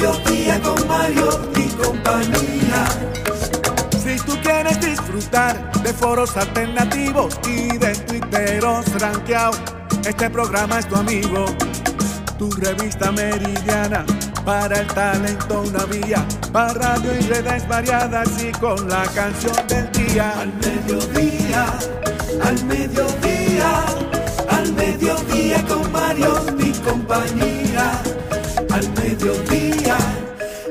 Mediodía con Mariotti y compañía. Si tú quieres disfrutar de foros alternativos y de tuiteros rankeados, este programa es tu amigo. Tu revista meridiana para el talento una vía, para radio y redes variadas y con la canción del día. Al mediodía, al mediodía, al mediodía con Mario y compañía.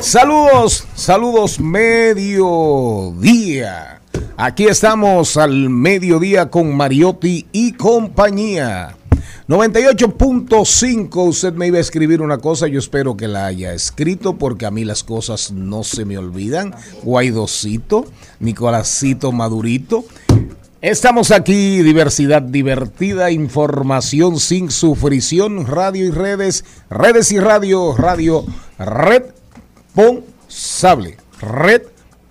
Saludos, saludos mediodía. Aquí estamos al mediodía con Mariotti y compañía. 98.5, usted me iba a escribir una cosa, yo espero que la haya escrito porque a mí las cosas no se me olvidan. Guaidocito, Nicolásito Madurito. Estamos aquí, diversidad divertida, información sin sufrición, radio y redes, redes y radio, radio, red responsable,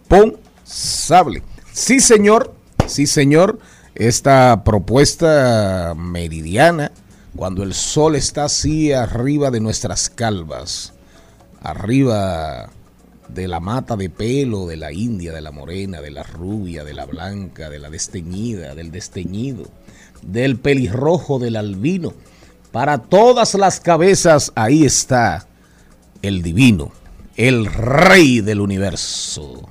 responsable. Sí, señor, sí, señor, esta propuesta meridiana, cuando el sol está así arriba de nuestras calvas, arriba de la mata de pelo de la india, de la morena, de la rubia, de la blanca, de la desteñida, del desteñido, del pelirrojo, del albino. Para todas las cabezas, ahí está el divino, el rey del universo,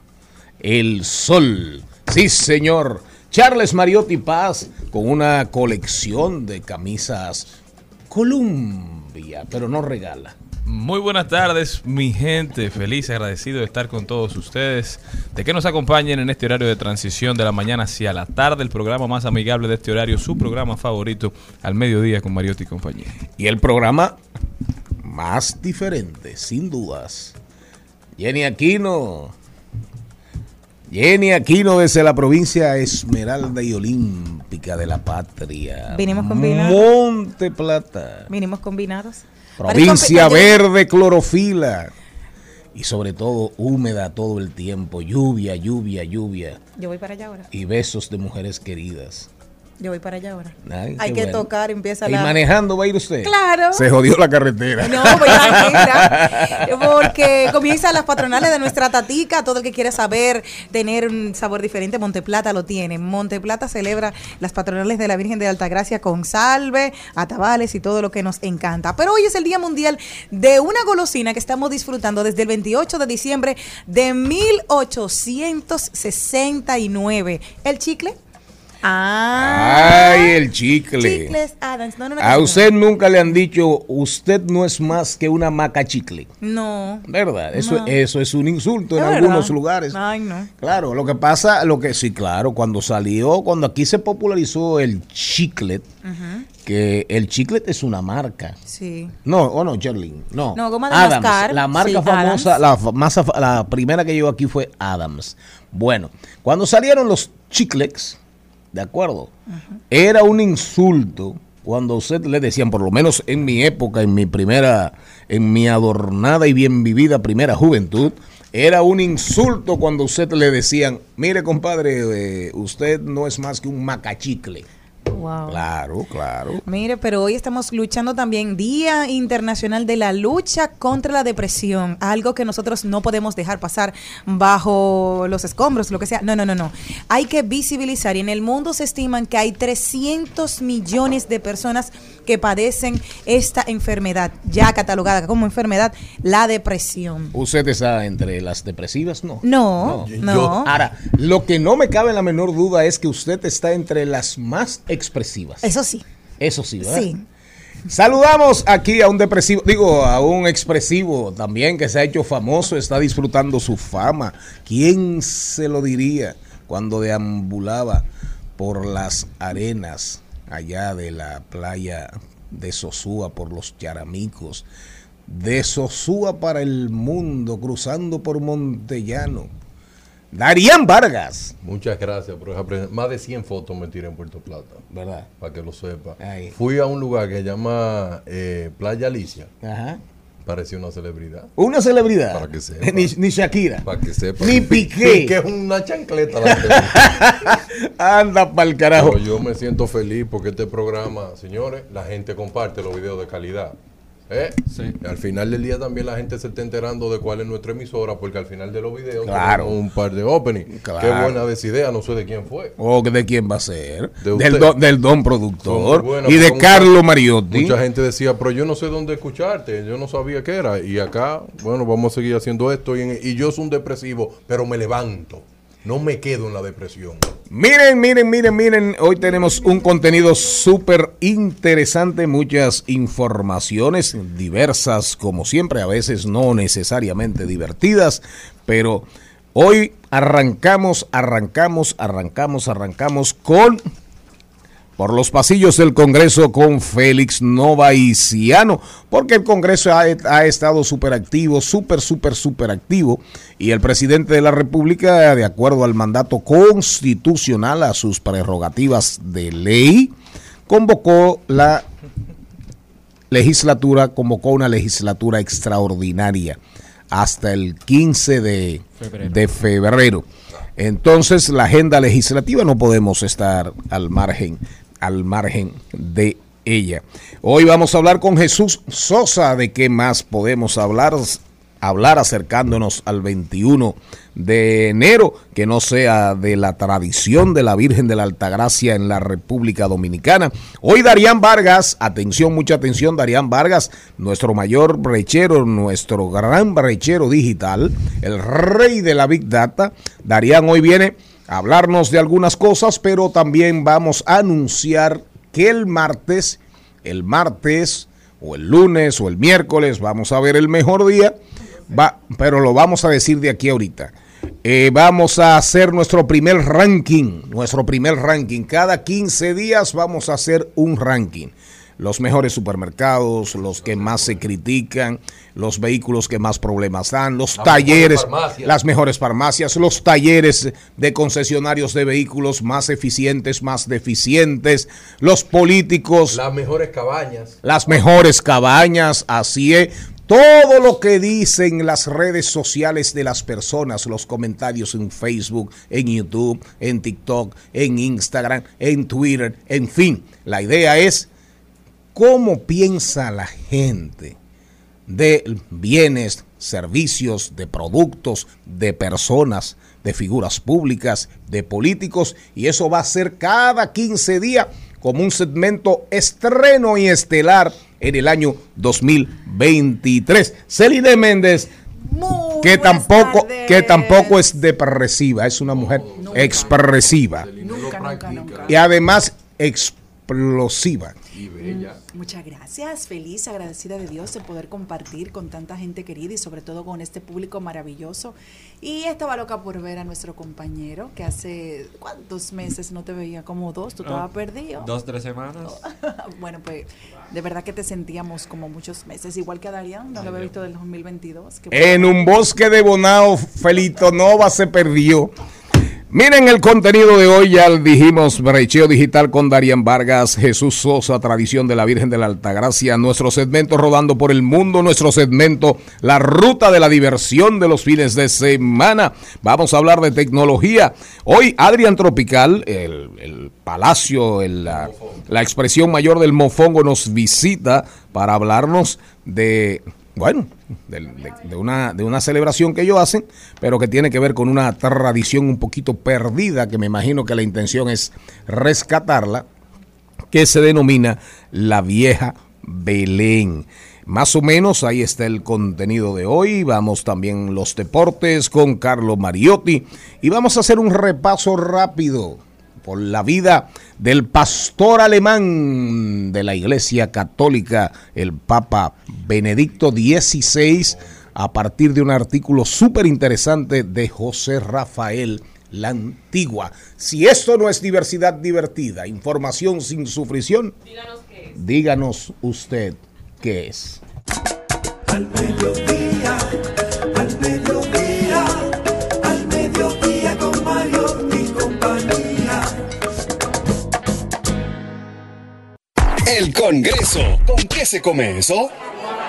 el sol. Sí, señor. Charles Mariotti Paz con una colección de camisas Columbia, pero no regala. Muy buenas tardes, mi gente. Feliz, agradecido de estar con todos ustedes. De que nos acompañen en este horario de transición de la mañana hacia la tarde, el programa más amigable de este horario, su programa favorito, al mediodía con Mariotti y compañía. Y el programa más diferente, sin dudas. Jenny Aquino. Jenny Aquino desde la provincia Esmeralda y Olímpica de la Patria. Vinimos combinados. Monte Plata. Vinimos combinados. Provincia verde, clorofila. Y sobre todo húmeda todo el tiempo. Lluvia, lluvia, lluvia. Yo voy para allá ahora. Y besos de mujeres queridas. Yo voy para allá ahora. Ay, Hay que bueno. tocar, empieza ¿Y la... manejando va a ir usted? Claro. Se jodió la carretera. No, voy tranquila. Porque comienzan las patronales de nuestra tatica. Todo el que quiere saber tener un sabor diferente, Monteplata lo tiene. Monteplata celebra las patronales de la Virgen de Altagracia con salve, atabales y todo lo que nos encanta. Pero hoy es el Día Mundial de una golosina que estamos disfrutando desde el 28 de diciembre de 1869. ¿El chicle? Ah. Ay, el chicle. Chicles Adams. No, no, no, A usted nunca le han dicho, usted no es más que una maca chicle. No. ¿Verdad? Eso, eso es un insulto en algunos lugares. Ay, no. Claro, lo que pasa, lo que sí, claro, cuando salió, cuando aquí se popularizó el chiclet, que el chiclet es una marca. Sí. No, o no, Jerlin, no. No, goma de Adams, mascar. La marca Sí, famosa, Adams. la, af- la primera que llegó aquí fue Adams. Bueno, cuando salieron los chiclets, ¿de acuerdo? Era un insulto cuando usted le decían, por lo menos en mi época, en mi primera, en mi adornada y bien vivida primera juventud, era un insulto cuando usted le decían, mire compadre, eh, usted no es más que un macachicle. Wow. Claro, claro. Mire, pero hoy estamos luchando también Día Internacional de la Lucha contra la Depresión, algo que nosotros no podemos dejar pasar bajo los escombros, lo que sea. No, no, no, no. Hay que visibilizar y en el mundo se estiman que hay 300 millones de personas que padecen esta enfermedad, ya catalogada como enfermedad, la depresión. ¿Usted está entre las depresivas? No. No, Yo- no. Ahora, lo que no me cabe la menor duda es que usted está entre las más expresivas. Eso sí. Eso sí, ¿verdad? Sí. Saludamos aquí a un depresivo, digo, a un expresivo también que se ha hecho famoso, está disfrutando su fama. ¿Quién se lo diría cuando deambulaba por las arenas allá de la playa de Sosúa, por los Charamicos, de Sosúa para el mundo, cruzando por Montellano? Darían Vargas, Muchas gracias por pre- Más de 100 fotos me tiré en Puerto Plata, ¿verdad? para que lo sepa. Ahí. Fui a un lugar que se llama eh, Playa Alicia. Ajá. Parecía una celebridad. Una celebridad. Para que sepa. Ni, ni Shakira. Para que sepa. Ni Piqué. que es una chancleta la Anda pa'l carajo. Pero yo me siento feliz porque este programa, señores, la gente comparte los videos de calidad. ¿Eh? Y Al final del día también la gente se está enterando de cuál es nuestra emisora, porque al final de los videos Claro. tenemos un par de opening. Claro. Qué buena de esa idea, no sé de quién fue. ¿O de quién va a ser? De del, don, del don productor buenas, y de pero mucha- Carlo Mariotti. Mucha gente decía, pero yo no sé dónde escucharte, yo no sabía qué era. Y acá, bueno, vamos a seguir haciendo esto. Y, en- y yo soy un depresivo, pero me levanto. No me quedo en la depresión. Miren, miren, miren, miren. Hoy tenemos un contenido súper interesante, muchas informaciones diversas, como siempre, a veces no necesariamente divertidas, pero hoy arrancamos, arrancamos, arrancamos, arrancamos con por los pasillos del Congreso con Félix Novaiciano, porque el Congreso ha, ha estado súper activo, súper, súper, súper activo, y el presidente de la República, de acuerdo al mandato constitucional, a sus prerrogativas de ley, convocó la legislatura, convocó una legislatura extraordinaria hasta el 15 de de febrero. Entonces, la agenda legislativa no podemos estar al margen, al margen de ella. Hoy vamos a hablar con Jesús Sosa de qué más podemos hablar, hablar acercándonos al 21 de enero, que no sea de la tradición de la Virgen de la Altagracia en la República Dominicana. Hoy Darían Vargas, atención, mucha atención, Darían Vargas, nuestro mayor brechero, nuestro gran brechero digital, el rey de la Big Data. Darían hoy viene hablarnos de algunas cosas, pero también vamos a anunciar que el martes, el martes o el lunes o el miércoles, vamos a ver el mejor día, va, pero lo vamos a decir de aquí ahorita. Eh, vamos a hacer nuestro primer ranking, nuestro primer ranking. Cada 15 días vamos a hacer un ranking. Los mejores supermercados, los que más se critican, los vehículos que más problemas dan, los Las talleres, mejores las mejores farmacias, los talleres de concesionarios de vehículos más eficientes, más deficientes, los políticos, Las mejores cabañas. las mejores cabañas, así es. Todo lo que dicen las redes sociales de las personas, los comentarios en Facebook, en YouTube, en TikTok, en Instagram, en Twitter, en fin. La idea es cómo piensa la gente de bienes, servicios, de productos, de personas, de figuras públicas, de políticos, y eso va a ser cada 15 días como un segmento estreno y estelar en el año 2023. Celine Méndez, Muy que tampoco, tardes. que tampoco es depresiva, es una mujer expresiva Nunca, nunca, nunca. y además explosiva. Y bella. Muchas gracias, feliz, agradecida de Dios de poder compartir con tanta gente querida y sobre todo con este público maravilloso. Y estaba loca por ver a nuestro compañero que hace cuántos meses no te veía, como dos, tú estabas perdido. Dos, tres semanas. Bueno, pues de verdad que te sentíamos como muchos meses, igual que a Darían, no lo había visto del 2022. que En un bosque de Bonao, Felito Nova se perdió. Miren el contenido de hoy, ya dijimos, brecheo digital con Darían Vargas, Jesús Sosa, tradición de la Virgen de la Altagracia, nuestro segmento rodando por el mundo, nuestro segmento La Ruta de la Diversión de los fines de semana. Vamos a hablar de tecnología. Hoy Adrián Tropical, el, el palacio, el- la, la expresión mayor del mofongo nos visita para hablarnos de bueno, de, de- de una, de una celebración que ellos hacen, pero que tiene que ver con una tradición un poquito perdida, que me imagino que la intención es rescatarla, que se denomina la vieja Belén. Más o menos ahí está el contenido de hoy. Vamos también los deportes con Carlos Mariotti y vamos a hacer un repaso rápido por la vida del pastor alemán de la Iglesia Católica, el Papa Benedicto XVI, a partir de un artículo súper interesante de José Rafael la Antigua. Si esto no es diversidad divertida, información sin sufrición, díganos usted qué es. Al mediodía, al Congreso. ¿Con qué se come eso?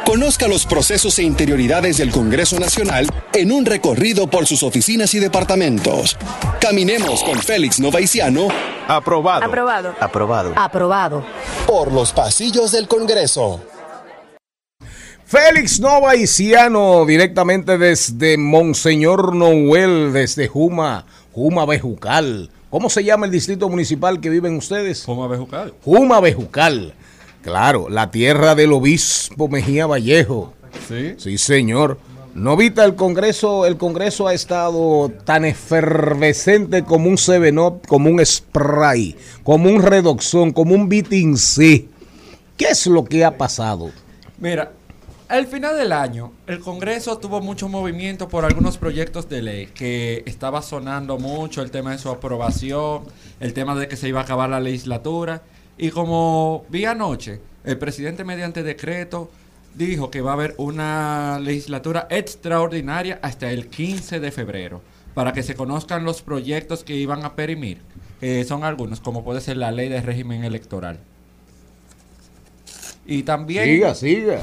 Conozca los procesos e interioridades del Congreso Nacional en un recorrido por sus oficinas y departamentos. Caminemos con Félix Novaiciano Aprobado. Aprobado. Aprobado. Aprobado. por los pasillos del Congreso. Félix Novaiciano, directamente desde Monseñor Noel, desde Juma, Juma Bejucal. ¿Cómo se llama el distrito municipal que viven ustedes? ¿Cómo Bejucal? Juma Bejucal. Claro, la tierra del obispo Mejía Vallejo. Sí. Sí, señor. Novita, el Congreso, el Congreso ha estado tan efervescente como un 7-Up, como un spray, como un redoxón, como un beating C. ¿Qué es lo que ha pasado? Mira, al final del año, el Congreso tuvo mucho movimiento por algunos proyectos de ley que estaba sonando mucho, el tema de su aprobación, el tema de que se iba a acabar la legislatura. Y como vi anoche, el presidente mediante decreto dijo que va a haber una legislatura extraordinaria hasta el 15 de febrero, para que se conozcan los proyectos que iban a perimir, que son algunos, como puede ser la ley de régimen electoral. Y también... Siga, siga.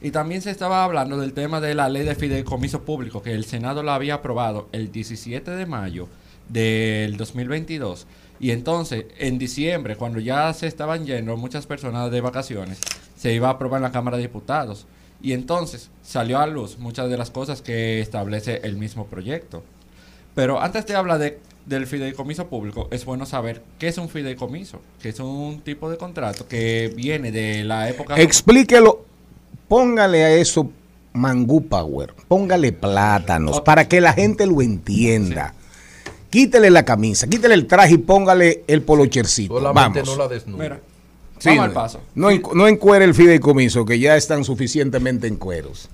Y también se estaba hablando del tema de la ley de fideicomiso público, que el Senado la había aprobado el 17 de mayo del 2022. Y entonces, en diciembre, cuando ya se estaban yendo muchas personas de vacaciones, se iba a aprobar en la Cámara de Diputados. Y entonces salió a luz muchas de las cosas que establece el mismo proyecto. Pero antes de hablar de, del fideicomiso público, es bueno saber qué es un fideicomiso, que es un tipo de contrato que viene de la época... Explíquelo, póngale a eso mangú power, póngale plátanos para que la gente lo entienda. Quítele la camisa, quítele el traje y póngale el polochercito. Solamente Vamos. no la desnuda. Mira, Sí, vamos al no, paso. No, encu- no encuere el fideicomiso, que ya están suficientemente en cueros.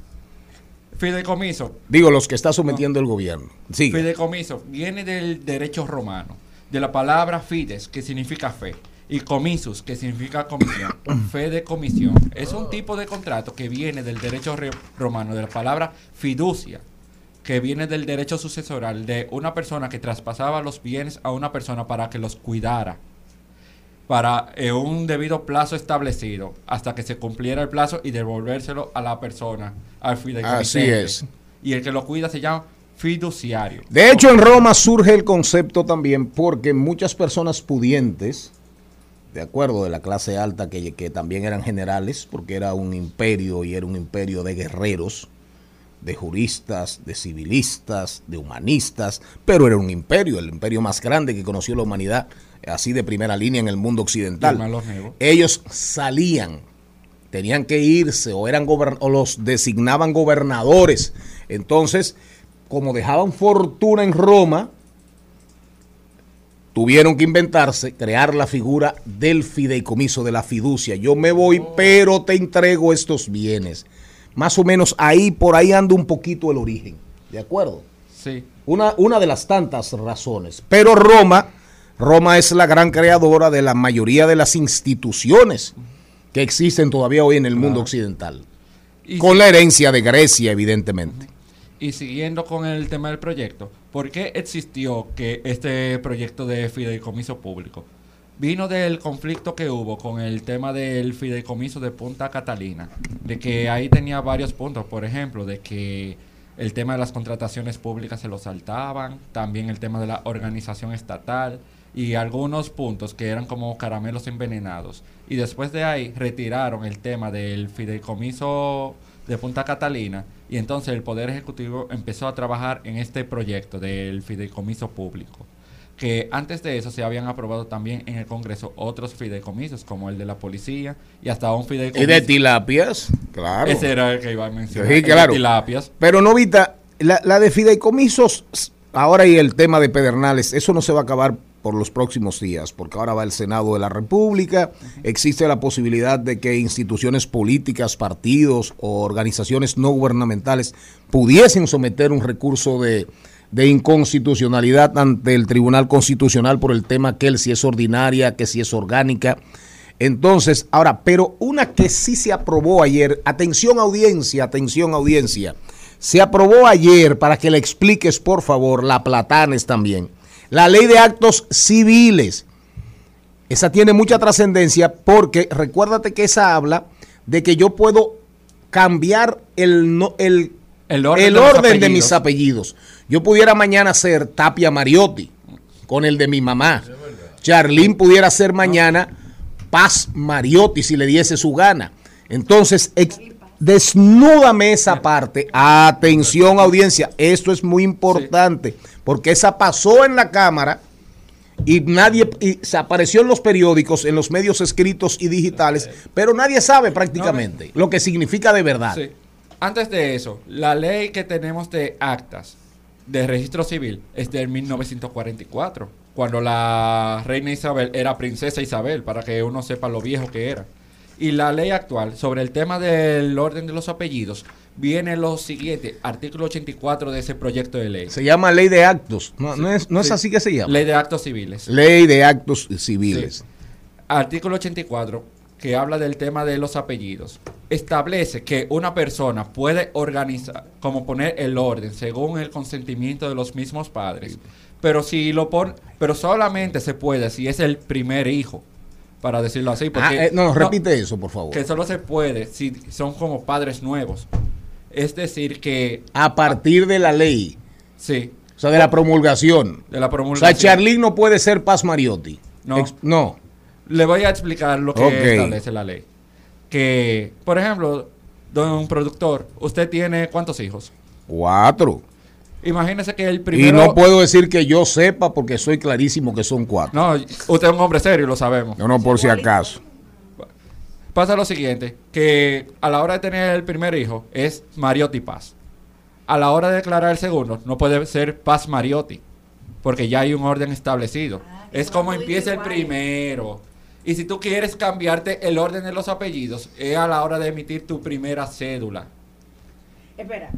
Fideicomiso. Digo, los que está sometiendo el gobierno. Sí. Fideicomiso viene del derecho romano, de la palabra fides, que significa fe, y comisus, que significa comisión. fe de comisión. Es un tipo de contrato que viene del derecho re- romano, de la palabra fiducia, que viene del derecho sucesoral de una persona que traspasaba los bienes a una persona para que los cuidara para eh, un debido plazo establecido hasta que se cumpliera el plazo y devolvérselo a la persona, al. Así es. Y el que lo cuida se llama fiduciario. De hecho, en Roma surge el concepto también porque muchas personas pudientes, de acuerdo, de la clase alta, que, que también eran generales, porque era un imperio y era un imperio de guerreros, de juristas, de civilistas, de humanistas, pero era un imperio, el imperio más grande que conoció la humanidad, así de primera línea en el mundo occidental. Ellos salían, tenían que irse o eran o los designaban gobernadores. Entonces, como dejaban fortuna en Roma, tuvieron que inventarse, crear la figura del fideicomiso, de la fiducia. Yo me voy, pero te entrego estos bienes. Más o menos ahí, por ahí anda un poquito el origen. ¿De acuerdo? Sí. Una, una de las tantas razones. Pero Roma, Roma es la gran creadora de la mayoría de las instituciones que existen todavía hoy en el mundo occidental. Y Con la herencia de Grecia, evidentemente. y siguiendo con el tema del proyecto, ¿por qué existió que este proyecto de fideicomiso público? Vino del conflicto que hubo con el tema del fideicomiso de Punta Catalina, de que ahí tenía varios puntos, por ejemplo, de que el tema de las contrataciones públicas se lo saltaban, también el tema de la organización estatal y algunos puntos que eran como caramelos envenenados. Y después de ahí retiraron el tema del fideicomiso de Punta Catalina y entonces el Poder Ejecutivo empezó a trabajar en este proyecto del fideicomiso público. Que antes de eso se habían aprobado también en el Congreso otros fideicomisos, como el de la policía y hasta un fideicomiso. Y de tilapias, claro. Ese era el que iba a mencionar. Sí, claro. tilapias. Pero Novita, la, la de fideicomisos, ahora y el tema de Pedernales, eso no se va a acabar por los próximos días, porque ahora va el Senado de la República, existe la posibilidad de que instituciones políticas, partidos o organizaciones no gubernamentales pudiesen someter un recurso de, de inconstitucionalidad ante el Tribunal Constitucional por el tema que él si es ordinaria, que si es orgánica. Entonces, ahora, pero una que sí se aprobó ayer, atención audiencia, atención audiencia, se aprobó ayer, para que le expliques por favor, la Platanes también, la ley de actos civiles. Esa tiene mucha trascendencia porque recuérdate que esa habla de que yo puedo cambiar el, el, El orden el de orden mis apellidos. Yo pudiera mañana ser Tapia Mariotti con el de mi mamá. Charlín pudiera ser mañana Paz Mariotti si le diese su gana. Entonces, desnúdame esa parte. Atención audiencia, esto es muy importante porque esa pasó en la Cámara y nadie y se apareció en los periódicos, en los medios escritos y digitales, pero nadie sabe prácticamente lo que significa de verdad. Sí. Antes de eso, la ley que tenemos de actas de registro civil es del 1944, cuando la reina Isabel era princesa Isabel, para que uno sepa lo viejo que era. Y la ley actual sobre el tema del orden de los apellidos viene lo siguiente, artículo 84 de ese proyecto de ley. Se llama ley de actos, no, no es, no es Sí. así que se llama. Ley de actos civiles. Ley de actos civiles. Sí. Artículo 84, que habla del tema de los apellidos, establece que una persona puede organizar, como poner el orden según el consentimiento de los mismos padres, pero si lo pone, pero solamente se puede si es el primer hijo, para decirlo así, porque Ah, eh, no, repite eso, por favor. que solo se puede si son como padres nuevos. Es decir que A partir de la ley, sí, o sea, de la promulgación. de la O promulgación. sea, Charlín no puede ser Paz Mariotti. No. Ex- no. Le voy a explicar lo que establece la ley. Que, por ejemplo, don productor, usted tiene cuántos hijos? Cuatro. Imagínese que el Y primero... no puedo decir que yo sepa porque soy clarísimo que son cuatro. No, usted es un hombre serio, lo sabemos. No, no, por si acaso. Pasa lo siguiente, que a la hora de tener el primer hijo es Mariotti Paz. A la hora de declarar el segundo, no puede ser Paz Mariotti, porque ya hay un orden establecido. es como empieza el primero. Y si tú quieres cambiarte el orden de los apellidos, es a la hora de emitir tu primera cédula. Espera.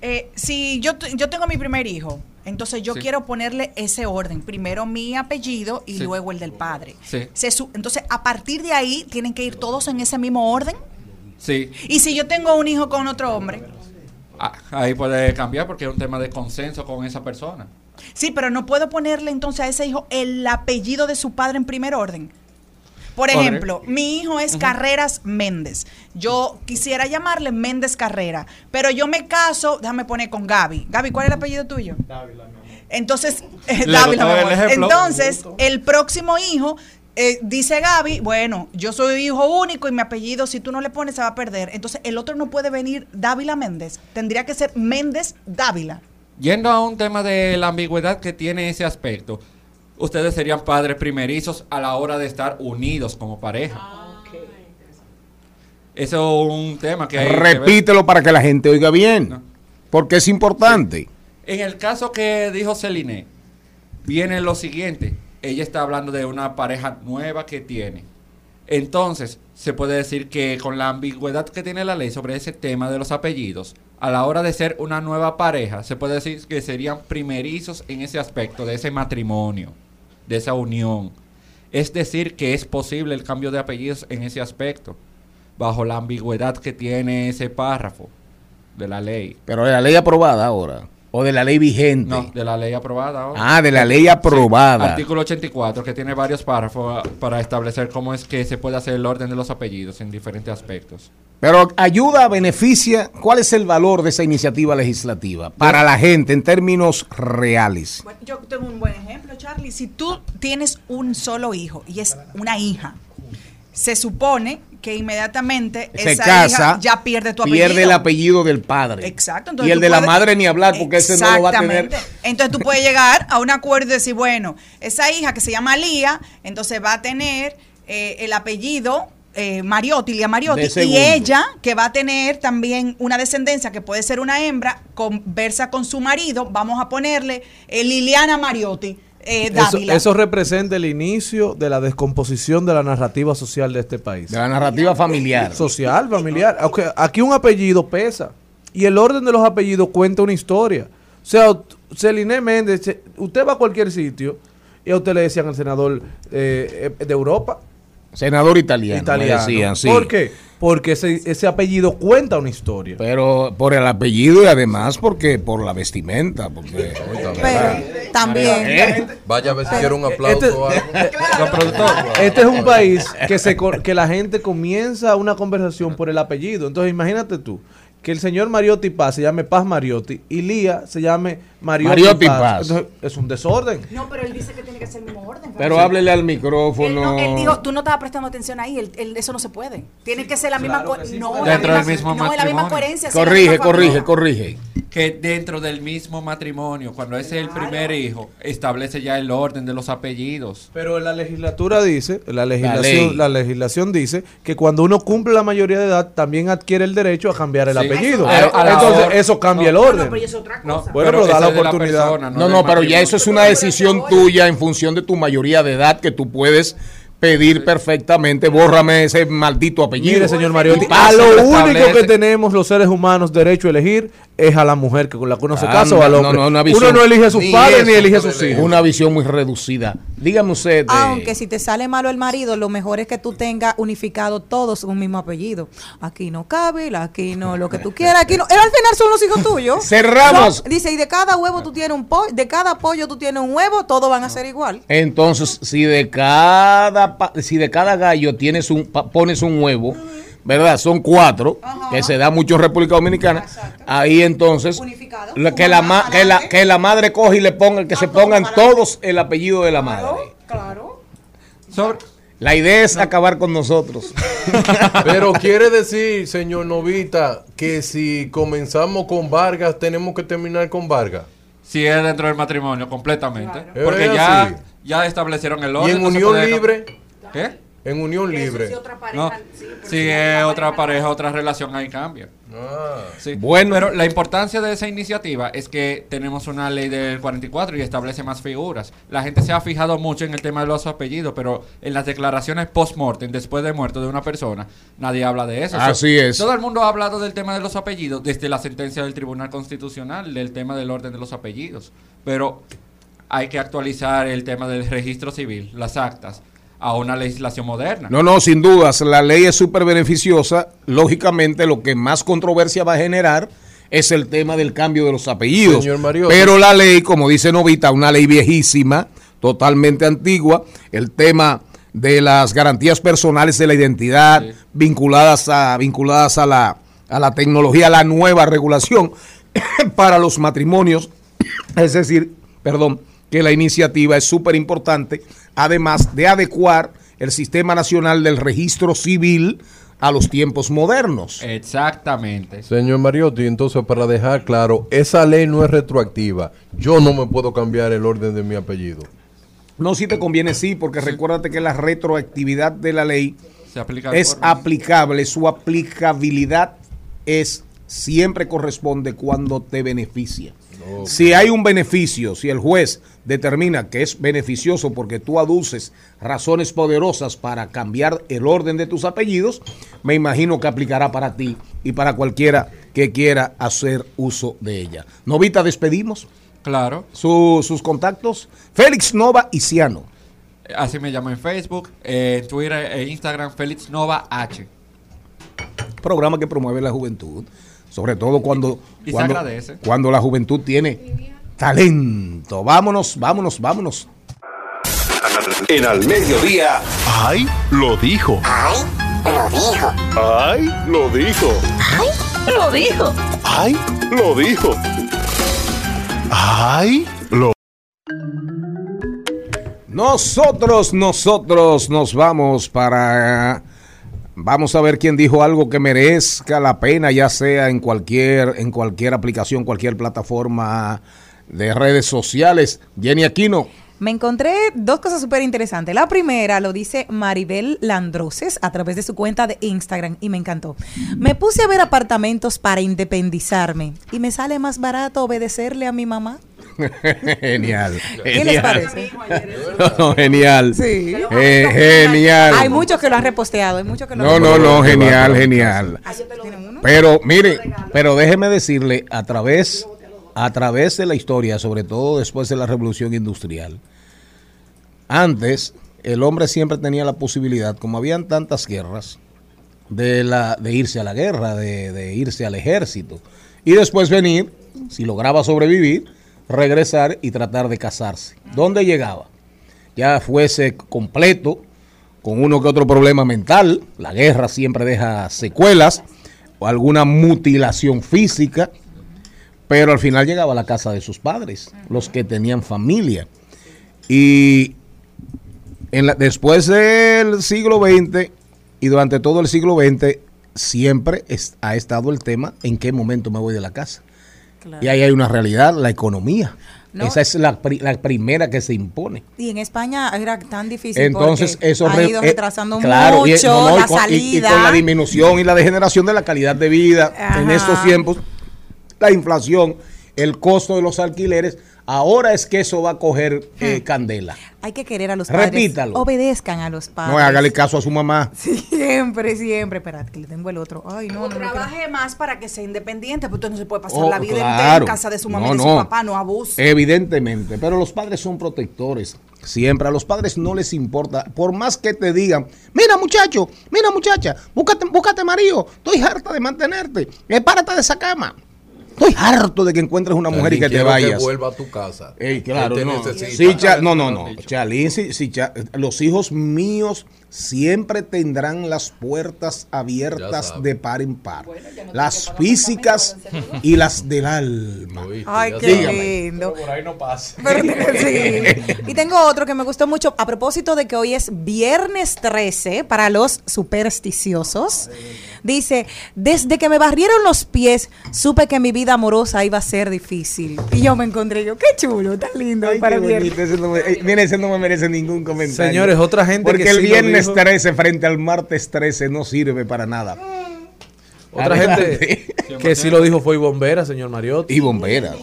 Eh, si yo, yo tengo mi primer hijo, entonces yo Sí. quiero ponerle ese orden. Primero mi apellido y Sí. luego el del padre. Sí. Se su- entonces, a partir de ahí, tienen que ir todos en ese mismo orden. Sí, Y si yo tengo un hijo con otro hombre, Ah, ahí puede cambiar porque es un tema de consenso con esa persona. sí, pero no puedo ponerle entonces a ese hijo el apellido de su padre en primer orden. Por ejemplo, mi hijo es Carreras Méndez. Yo quisiera llamarle Méndez Carrera, pero yo me caso, déjame poner con Gaby. Gaby, ¿cuál es el apellido tuyo? Entonces, eh, Dávila, gustó mi el. Entonces, el próximo hijo eh, dice Gaby, bueno, yo soy hijo único y mi apellido, si tú no le pones, se va a perder. Entonces, el otro no puede venir Dávila Méndez. Tendría que ser Méndez Dávila. Yendo a un tema de la ambigüedad que tiene ese aspecto, ustedes serían padres primerizos a la hora de estar unidos como pareja. Eso es un tema que hay que ver. Repítelo para que la gente oiga bien. No. Porque es importante. En el caso que dijo Celine, viene lo siguiente. Ella está hablando de una pareja nueva que tiene. Entonces, se puede decir que con la ambigüedad que tiene la ley sobre ese tema de los apellidos, a la hora de ser una nueva pareja, se puede decir que serían primerizos en ese aspecto de ese matrimonio, de esa unión. Es decir, que es posible el cambio de apellidos en ese aspecto, bajo la ambigüedad que tiene ese párrafo. de la ley. Pero la ley aprobada ahora. O de la ley vigente. No, de la ley aprobada ahora. Ah, de la ley aprobada. Artículo 84, que tiene varios párrafos para establecer cómo es que se puede hacer el orden de los apellidos en diferentes aspectos. Pero ayuda, beneficia. ¿Cuál es el valor de esa iniciativa legislativa para la gente en términos reales? Bueno, yo tengo un buen ejemplo, Charlie. Si tú tienes un solo hijo y es una hija, se supone que inmediatamente Se esa casa, hija ya pierde tu apellido. Pierde el apellido del padre. Exacto. y el de la madre ni hablar, porque ese no lo va a tener. Entonces tú puedes llegar a un acuerdo y decir, bueno, esa hija que se llama Lía, entonces va a tener eh, el apellido eh, Mariotti, Lía Mariotti, y ella que va a tener también una descendencia que puede ser una hembra, conversa con su marido, vamos a ponerle eh, Liliana Mariotti. Eh, Eso, representa el inicio de la descomposición de la narrativa social de este país. De la narrativa familiar. Social, familiar. Aunque Aquí un apellido pesa. Y el orden de los apellidos cuenta una historia. O sea, Celine Méndez, usted va a cualquier sitio y a usted le decían al senador eh, eh, de Europa, Senador italiano. italiano. decían, sí. ¿Por qué? Porque ese, ese apellido cuenta una historia. Pero por el apellido y además porque por la vestimenta. Porque, Pero también. ¿Eh? Vaya a ver si quiere un aplauso Este- o algo. Este es un país que se co- que la gente comienza una conversación por el apellido. Entonces, imagínate tú que el señor Mariotti Paz se llame Paz Mariotti y Lía se llame Mariotti, Mariotti Paz. Paz. Entonces, es un desorden. No, pero él dice que tiene que ser el mismo orden. Pero háblele al Él, micrófono. no- él dijo, tú no estabas prestando atención ahí, él- él- eso no se puede. Tiene que ser la misma co- no, la Dentro del misma- mismo no, es la misma coherencia. sí, corrige, corrige, corrige. Que dentro del mismo matrimonio, cuando es el primer hijo, establece ya el orden de los apellidos. Pero la legislatura dice, la legislación, la, legislación dice que cuando uno cumple la mayoría de edad también adquiere el derecho a cambiar el Sí. apellido. Pero a Entonces, hora- eso cambia el no, orden. pero es otra No, cosa. Bueno, pero da ese la oportunidad. persona, No, no, pero ya eso es una decisión tuya en función de tu mayoría de edad que tú puedes pedir perfectamente, bórrame ese maldito apellido. Mire, señor Mariotti, a lo único que tenemos los seres humanos derecho a elegir es a la mujer que con la que uno se Ah, casa o al hombre. no, una uno no elige a sus Ni padres eso ni elige a sus hijos. Una visión muy reducida. Dígame usted. eh, Aunque si te sale malo el marido, lo mejor es que tú tengas unificado todos un mismo apellido. Aquí no cabe, aquí no, lo que tú quieras, aquí no. Al final son los hijos tuyos. Cerramos. Dice, y de cada huevo tú tienes un pollo, de cada pollo tú tienes un huevo, todos van a ser igual. Entonces, si de cada si de cada gallo tienes un pa- pones un huevo, ¿verdad? Son cuatro, que se da mucho en República Dominicana. Ahí entonces Unificado. que la ma- que la que la madre coge y le ponga que se pongan todos el apellido de la madre. Claro. Sobre- La idea es acabar con nosotros. Pero quiere decir, señor Novita, que si comenzamos con Vargas, tenemos que terminar con Vargas. si es dentro del matrimonio, completamente. Claro. Porque ya, ya establecieron el Y orden. en no se unión libre, ¿Qué? en unión libre. No, si es otra pareja, otra relación, ahí cambia. Ah. Sí. Bueno. pero la importancia de esa iniciativa es que tenemos una ley del 44 y establece más figuras. La gente se ha fijado mucho en el tema de los apellidos, pero en las declaraciones post-mortem, después de muerto de una persona, nadie habla de eso. Así es. Todo el mundo ha hablado del tema de los apellidos desde la sentencia del Tribunal Constitucional, del tema del orden de los apellidos. Pero hay que actualizar el tema del registro civil, las actas, a una legislación moderna. No, no, sin dudas, la ley es súper beneficiosa. Lógicamente, lo que más controversia va a generar es el tema del cambio de los apellidos. Pero la ley, como dice Novita, una ley viejísima, totalmente antigua, el tema de las garantías personales de la identidad Sí. vinculadas a vinculadas a la a la tecnología, a la nueva regulación para los matrimonios, es decir, perdón, que la iniciativa es súper importante, además de adecuar el sistema nacional del registro civil a los tiempos modernos. Exactamente. Señor Mariotti, entonces para dejar claro, esa ley no es retroactiva. Yo no me puedo cambiar el orden de mi apellido. No si te conviene sí, porque recuérdate que la retroactividad de la ley Se aplica de es forma- aplicable, su aplicabilidad es siempre corresponde cuando te beneficia. Si hay un beneficio, si el juez determina que es beneficioso porque tú aduces razones poderosas para cambiar el orden de tus apellidos, me imagino que aplicará para ti y para cualquiera que quiera hacer uso de ella. Novita, despedimos Claro. Su- sus contactos. Félix Nova y Ciano. Así me llamo en Facebook, eh, en Twitter e Instagram, Félix Nova H. programa que promueve la juventud, sobre todo cuando, Y cuando, cuando la juventud tiene talento. Vámonos, vámonos, vámonos. En al mediodía. ¡Ay! Lo dijo. ¡Ay! Lo dijo. ¡Ay! Lo dijo. Lo dijo. ¡Ay! Lo dijo. ¡Ay! Lo Nosotros, nosotros nos vamos para... Vamos a ver quién dijo algo que merezca la pena, ya sea en cualquier, en cualquier aplicación, cualquier plataforma de redes sociales. Jenny Aquino. Me encontré dos cosas súper interesantes. La primera lo dice Maribel Landroses a través de su cuenta de Instagram y me encantó. Me puse a ver apartamentos para independizarme y me sale más barato obedecerle a mi mamá. genial. ¿Qué les parece? No, genial. Sí. Eh, genial. Hay muchos que lo han reposteado, hay muchos que lo No, han no, no, genial, genial. Pero mire, pero déjeme decirle, a través, a través de la historia, sobre todo después de la revolución industrial, antes el hombre siempre tenía la posibilidad, como habían tantas guerras, de, irse a la guerra, de, de irse al ejército. Y después venir, si lograba sobrevivir, regresar y tratar de casarse. ¿Dónde llegaba? Ya fuese completo, con uno que otro problema mental, la guerra siempre deja secuelas, o alguna mutilación física, pero al final llegaba a la casa de sus padres, los que tenían familia. Y en la- después del siglo XX y durante todo el siglo XX, siempre es- ha estado el tema en qué momento me voy de la casa. Claro. Y ahí hay una realidad, la economía. No. Esa es la, pri- la primera que se impone. Y en España era tan difícil Entonces, eso ha ido eh, retrasando y- mucho no, no, y la y- salida. Y, con la disminución y la degeneración de la calidad de vida en estos tiempos, la inflación, el costo de los alquileres, ahora es que eso va a coger eh, Hmm. candela. Hay que querer a los padres. Repítalo. Obedezcan a los padres. No hágale caso a su mamá. Siempre, siempre. Espérate, que le tengo el otro. Ay, no, trabaje más para que sea independiente, porque usted no se puede pasar Oh, la vida entera en casa de su mamá No, y de no. su papá, no abuse. Evidentemente, pero los padres son protectores. Siempre a los padres no les importa, por más que te digan, mira muchacho, mira muchacha, búscate, búscate marido, estoy harta de mantenerte, eh, párate de esa cama. Estoy harto de que encuentres una mujer y que te vayas. Que vuelva a tu casa. Ey, claro, no. Sí, Cha- no, no, no. Chalín, sí, sí, Cha- los hijos míos siempre tendrán las puertas abiertas de par en par. las físicas y las del alma. Oíste, Ay, qué lindo. Por ahí no pasa. Pero, sí. Y tengo otro que me gustó mucho a propósito de que hoy es viernes 13 para los supersticiosos. Dice, desde que me barrieron los pies, supe que mi vida amorosa iba a ser difícil. Y yo me encontré yo, qué chulo, tan lindo Ay, para qué viernes. bonito, ese no me- eh, mire, ese no me merece ningún comentario. Señores, otra gente Porque que el sí viernes dijo. 13 frente al martes 13 no sirve para nada. Otra Adelante. gente que sí lo dijo fue Bombera, señor Mariotti. Y bomberas.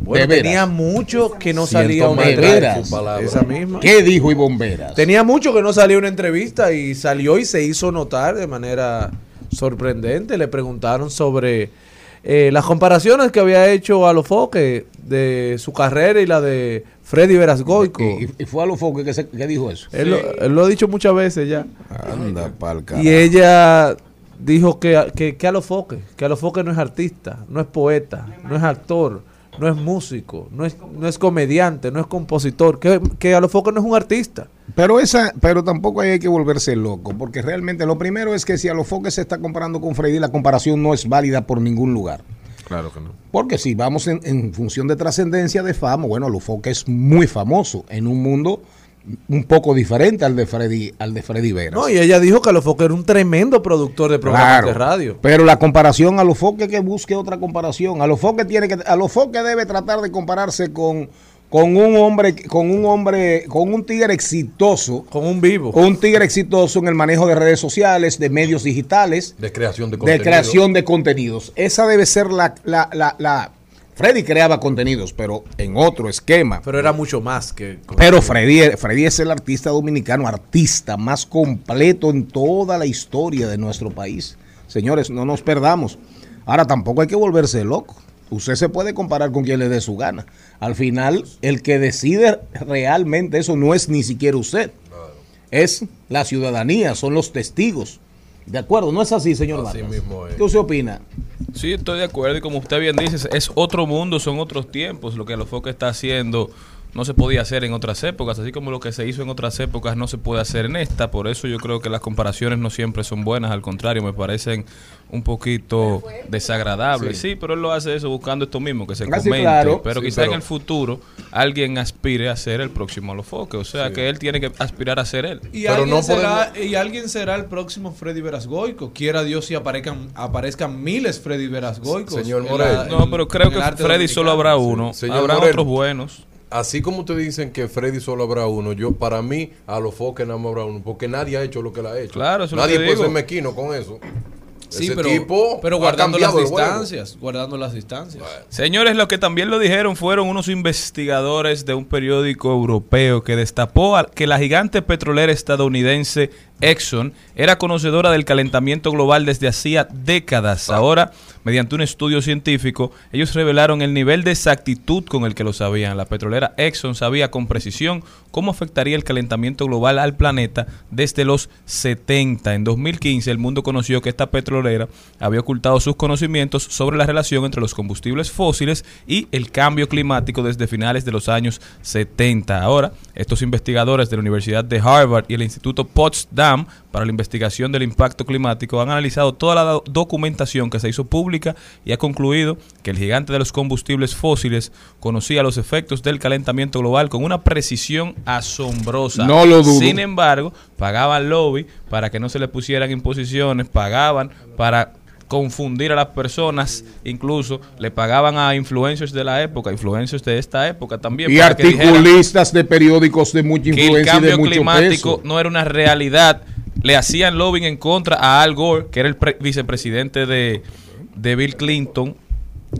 Bueno, de veras. tenía mucho que no salía una entrevista. Esa misma. ¿Qué dijo y bomberas? Tenía mucho que no salía una entrevista y salió y se hizo notar de manera sorprendente. Le preguntaron sobre eh, las comparaciones que había hecho a los foques de su carrera y la de Freddy Verasgoico. Y, y fue a los focos que, se- que dijo eso. Él, lo, él lo ha dicho muchas veces ya. Anda pa'l carajo. Y ella dijo que, que, que a los foques, que a los foques no es artista, no es poeta, no es actor, no es músico, no es, no es comediante, no es compositor, que, que a los foques no es un artista. Pero esa, pero tampoco hay que volverse loco, porque realmente lo primero es que si a los foques se está comparando con Freddy, la comparación no es válida por ningún lugar. Claro que no. Porque si vamos en, en función de trascendencia de fama, bueno, Lufoque es muy famoso en un mundo un poco diferente al de Freddy, al de Freddy Veras. No, y ella dijo que Alofoque era un tremendo productor de programas Claro, de radio. Pero la comparación a Lofoque que busque otra comparación. A Lofoque tiene que a Lofoque debe tratar de compararse con con un hombre con un hombre con un tigre exitoso, Con un vivo. con un tigre exitoso en el manejo de redes sociales, de medios digitales, De creación de de contenido. creación de contenidos. Esa debe ser la la la, la- Freddy creaba contenidos, pero en otro esquema. Pero era mucho más que... Pero Freddy, Freddy es el artista dominicano, artista más completo en toda la historia de nuestro país. Señores, no nos perdamos. Ahora tampoco hay que volverse loco. Usted se puede comparar con quien le dé su gana. Al final, el que decide realmente eso no es ni siquiera usted. Es la ciudadanía, son los testigos. ¿De acuerdo? ¿No es así, señor Así mismo es. ¿Qué usted opina? Sí, estoy de acuerdo y como usted bien dice, es otro mundo, son otros tiempos. Lo que Alofoque está haciendo no se podía hacer en otras épocas, así como lo que se hizo en otras épocas no se puede hacer en esta. Por eso yo creo que las comparaciones no siempre son buenas, al contrario, me parecen un poquito desagradables. Sí, pero él lo hace eso buscando esto mismo, que se Ah, sí, comente. claro. Pero Sí, quizá en el futuro alguien aspire a ser el próximo Alofoque, o sea que él tiene que aspirar a ser él. Y, Pero alguien no será, y alguien será el próximo Freddy Verasgoico. Quiera Dios si aparezcan, aparezcan miles Freddy Verasgoicos. Señor Morel. No, pero creo que Freddy solo habrá uno, Señor habrá Morel. otros buenos. Así como ustedes dicen que Freddy solo habrá uno, yo para mí a los foques nada más habrá uno, porque nadie ha hecho lo que él ha hecho. Claro, eso es lo nadie que puede digo. ser mezquino con eso. Sí, Ese pero, tipo pero guardando las distancias. Guardando las distancias. Señores, lo que también lo dijeron fueron unos investigadores de un periódico europeo que destapó que la gigante petrolera estadounidense Exxon era conocedora del calentamiento global desde hacía décadas. Ahora, mediante un estudio científico, ellos revelaron el nivel de exactitud con el que lo sabían. La petrolera Exxon sabía con precisión cómo afectaría el calentamiento global al planeta desde los 70. En 2015, el mundo conoció que esta petrolera había ocultado sus conocimientos sobre la relación entre los combustibles fósiles y el cambio climático desde finales de los años 70. Ahora, estos investigadores de la Universidad de Harvard y el Instituto Potsdam para la investigación del impacto climático han analizado toda la do- documentación que se hizo pública y ha concluido que el gigante de los combustibles fósiles conocía los efectos del calentamiento global con una precisión asombrosa. No lo dudo. Sin embargo, pagaban lobby para que no se le pusieran imposiciones, pagaban para confundir a las personas, incluso le pagaban a influencers de la época, influencers de esta época también. Y articulistas de periódicos de mucha que el influencia y de cambio mucho climático peso. no era una realidad. Le hacían lobbying en contra a Al Gore, que era el pre- vicepresidente de, de Bill Clinton,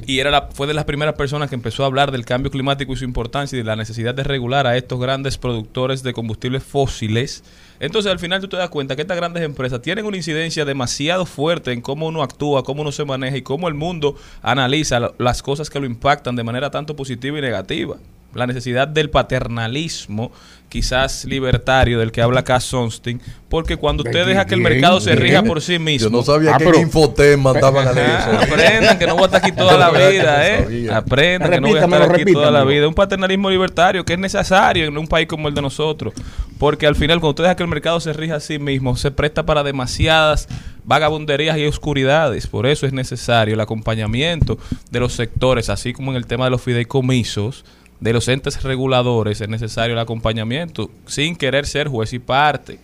y era la, fue de las primeras personas que empezó a hablar del cambio climático y su importancia y de la necesidad de regular a estos grandes productores de combustibles fósiles. Entonces, al final tú te das cuenta que estas grandes empresas tienen una incidencia demasiado fuerte en cómo uno actúa, cómo uno se maneja y cómo el mundo analiza las cosas que lo impactan de manera tanto positiva y negativa. La necesidad del paternalismo, quizás libertario, del que habla Cass Sunstein, porque cuando usted deja que el mercado se rija por sí mismo, Yo no sabía Ah, que en Infotep mandaban a eso. aprendan que no voy a estar aquí toda la vida, ¿eh? Aprendan que no voy a estar aquí toda la vida. Un paternalismo libertario que es necesario en un país como el de nosotros. Porque al final, cuando usted deja que el mercado se rija a sí mismo, se presta para demasiadas vagabunderías y oscuridades. Por eso es necesario el acompañamiento de los sectores, así como en el tema de los fideicomisos, de los entes reguladores, es necesario el acompañamiento, sin querer ser juez y parte.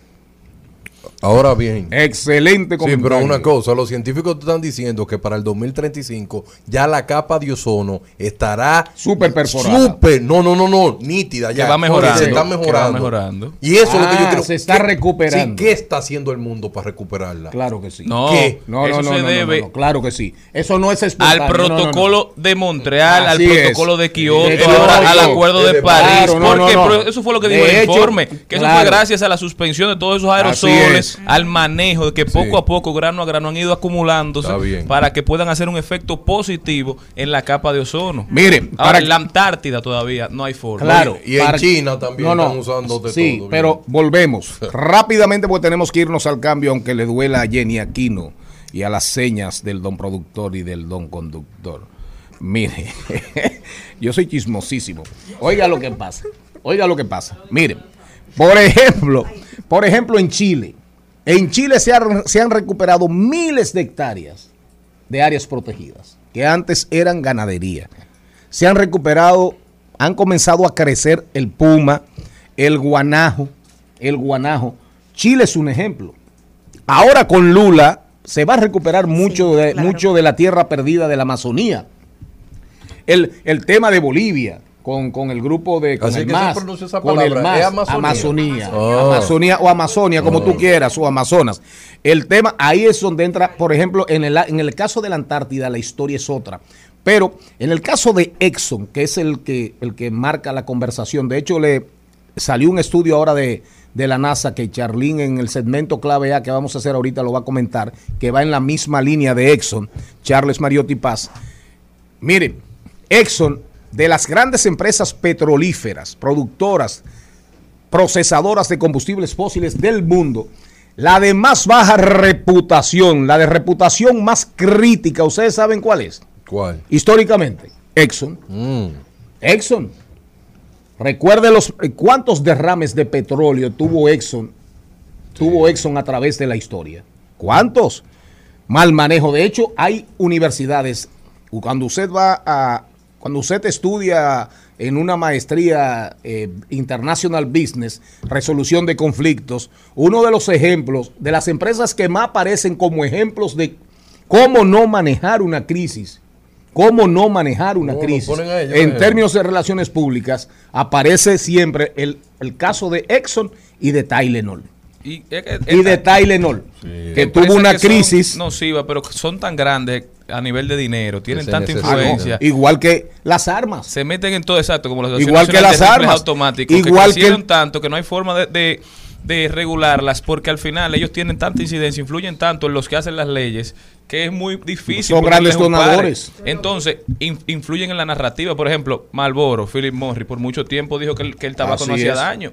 Ahora bien. Excelente Sí, comentario. pero una cosa, los científicos te están diciendo que para el 2035 ya la capa de ozono estará Súper perforada. súper, no, no, no, no, nítida ya. Que va mejorando, Se está mejorando. mejorando. Y eso es lo que yo Ah, creo. se está ¿Qué- recuperando. Sí, ¿qué está haciendo el mundo para recuperarla? Claro que sí. No, ¿Qué? No, eso no, no, se no, no, debe no, claro que sí. Eso no es espontáneo. al no, no, no. protocolo de Montreal, Así al es. protocolo de Kioto, De al acuerdo de De París. Claro, porque no, no. pero eso fue lo que De dijo el hecho, informe, que eso fue gracias a la suspensión de todos esos aerosoles, es. al manejo de que poco Sí. a poco, grano a grano, han ido acumulándose para que puedan hacer un efecto positivo en la capa de ozono. Mire, Ahora, para en la Antártida todavía no hay forma. Claro. Y en para- China también están usando de sí, todo, pero volvemos rápidamente porque tenemos que irnos al cambio, aunque le duela a Jenny Aquino y a las señas del don productor y del don conductor. Mire, yo soy chismosísimo. Oiga lo que pasa. Oiga lo que pasa. Miren, por ejemplo, por ejemplo en Chile. En Chile se han, se han recuperado miles de hectáreas de áreas protegidas, que antes eran ganadería. Se han recuperado, han comenzado a crecer el puma, el guanajo, el guanajo. Chile es un ejemplo. Ahora con Lula se va a recuperar mucho, de, claro. mucho de la tierra perdida de la Amazonía. El, el tema de Bolivia, con, con el grupo de con Así el que MAS, esa con el palabra, MAS, ¿es Amazonía? Amazonía, Oh. Amazonía o Amazonia, como tú quieras, o Amazonas. El tema, ahí es donde entra, por ejemplo, en el, en el caso de la Antártida, la historia es otra. Pero en el caso de Exxon, que es el que, el que marca la conversación, de hecho le salió un estudio ahora de, de la NASA que Charlene en el segmento clave A que vamos a hacer ahorita lo va a comentar, que va en la misma línea de Exxon, Charles Mariotti Paz. Miren, Exxon, de las grandes empresas petrolíferas, productoras, procesadoras de combustibles fósiles del mundo, La de más baja reputación, la de reputación más crítica, ¿ustedes saben cuál es? ¿Cuál? Históricamente, Exxon. Mm. Exxon. Recuerde los cuántos derrames de petróleo tuvo Exxon. Tuvo Exxon a través de la historia. ¿Cuántos? Mal manejo. De hecho, hay universidades. Cuando usted va a. Cuando usted estudia en una maestría eh, International Business, resolución de conflictos, uno de los ejemplos de las empresas que más aparecen como ejemplos de cómo no manejar una crisis, cómo no manejar una ¿Cómo lo crisis ellos, en eh? términos de relaciones públicas, aparece siempre el, el caso de Exxon y de Tylenol. Y, es que- Y de Tylenol, que tuvo una crisis. nocivas, pero son tan grandes a nivel de dinero, tienen tanta influencia. Igual que las armas. se meten en todo exacto, como las Igual que las armas. automáticos, Igual que que tanto que no hay forma de, de- de regularlas, porque al final ellos tienen tanta incidencia, influyen tanto en los que hacen las leyes, que es muy difícil. Son grandes donadores. Entonces, in- influyen en la narrativa. Por ejemplo, Marlboro, Philip Morris, por mucho tiempo dijo que el, que el tabaco no hacía es. daño.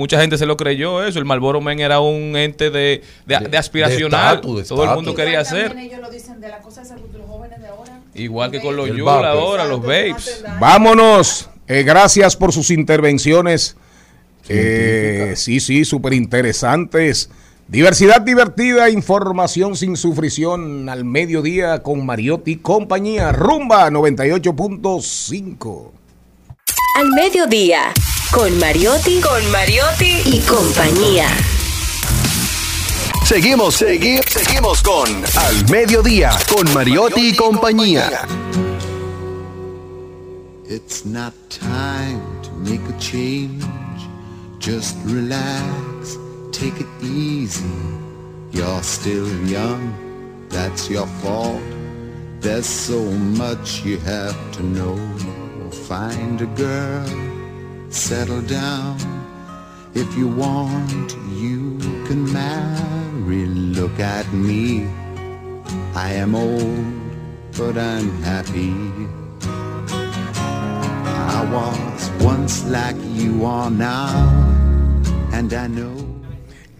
Mucha gente se lo creyó eso. El Marlboro Man era un ente de, de, De- de aspiracional. de estatus, de Todo el mundo quería hacer. ellos lo dicen de la cosa esa de los jóvenes de ahora. Igual que con los El Yul vape. ahora, los Babes. Vámonos. Eh, gracias por sus intervenciones. Eh, sí, sí, súper interesantes. Diversidad divertida, información sin sufrición al mediodía con Mariotti y compañía. Rumba 98.5. Al mediodía, con Mariotti, con Mariotti y compañía. Seguimos, segui- seguimos con Al Mediodía, con Mariotti y compañía. It's not time to make a change. Just relax, take it easy. You're still young, that's your fault. There's so much you have to know. Find a girl, settle down. If you want, you can marry. Look at me. I am old, but I'm happy. I was once like you are now, and I know.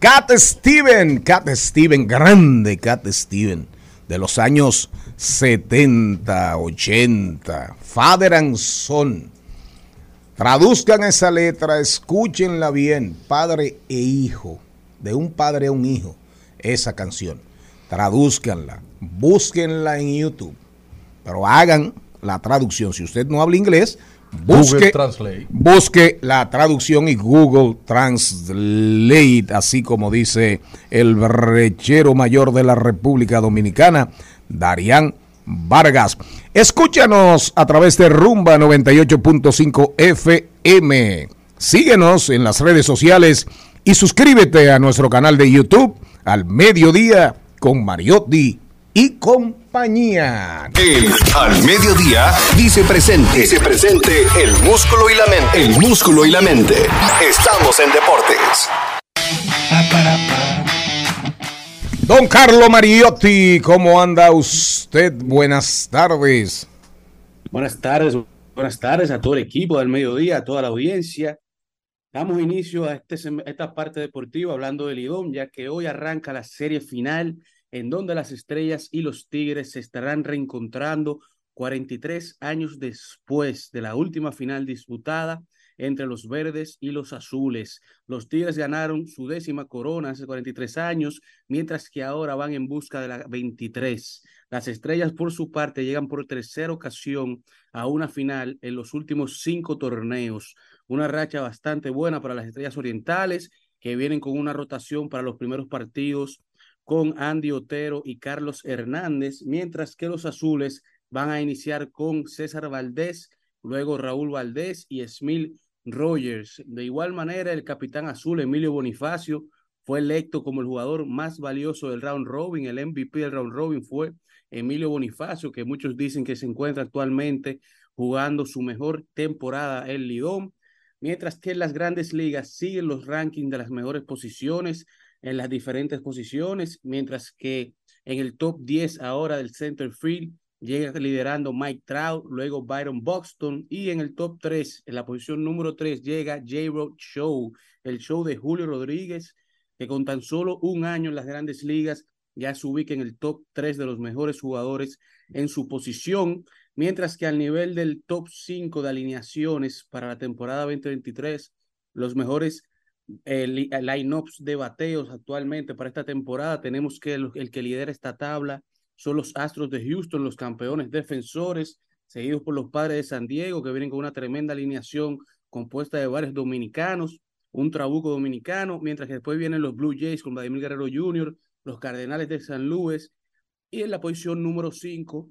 Cat Steven, Cat Steven, grande Cat Steven, de los años 70, 80, Father and. Traduzcan esa letra, escúchenla bien, padre e hijo, de un padre a un hijo, esa canción. Tradúzcanla, búsquenla en YouTube, pero hagan la traducción. Si usted no habla inglés, busque, busque la traducción y Google Translate, así como dice el brechero mayor de la República Dominicana, Darían Vargas. Escúchanos a través de Rumba 98.5 FM. Síguenos en las redes sociales y suscríbete a nuestro canal de YouTube al mediodía con Mariotti y compañía. El Al Mediodía dice presente. Dice presente el músculo y la mente. El músculo y la mente. Estamos en deportes. Don Carlo Mariotti, ¿cómo anda usted? Buenas tardes. Buenas tardes, buenas tardes a todo el equipo del mediodía, a toda la audiencia. Damos inicio a este, esta parte deportiva hablando del Lidón, ya que hoy arranca la serie final en donde las estrellas y los tigres se estarán reencontrando 43 años después de la última final disputada entre los verdes y los azules. Los tigres ganaron su décima corona hace 43 años, mientras que ahora van en busca de la 23. Las estrellas, por su parte, llegan por tercera ocasión a una final en los últimos cinco torneos. Una racha bastante buena para las estrellas orientales, que vienen con una rotación para los primeros partidos con Andy Otero y Carlos Hernández, mientras que los azules van a iniciar con César Valdés, luego Raúl Valdés y Smil Rogers. De igual manera, el capitán azul Emilio Bonifacio fue electo como el jugador más valioso del round robin. El MVP del round robin fue Emilio Bonifacio, que muchos dicen que se encuentra actualmente jugando su mejor temporada en Lidón. Mientras que en las grandes ligas siguen los rankings de las mejores posiciones en las diferentes posiciones, mientras que en el top 10 ahora del center field llega liderando Mike Trout, luego Byron Buxton y en el top 3, en la posición número 3 llega J-Road Show, el show de Julio Rodríguez, que con tan solo un año en las grandes ligas ya se ubica en el top 3 de los mejores jugadores en su posición, mientras que al nivel del top 5 de alineaciones para la temporada 2023, los mejores eh, eh, lineups de bateos actualmente para esta temporada, tenemos que el que lidera esta tabla son los Astros de Houston, los campeones defensores, seguidos por los Padres de San Diego, que vienen con una tremenda alineación compuesta de varios dominicanos, un trabuco dominicano, mientras que después vienen los Blue Jays con Vladimir Guerrero Jr., los Cardenales de San Luis, y en la posición número 5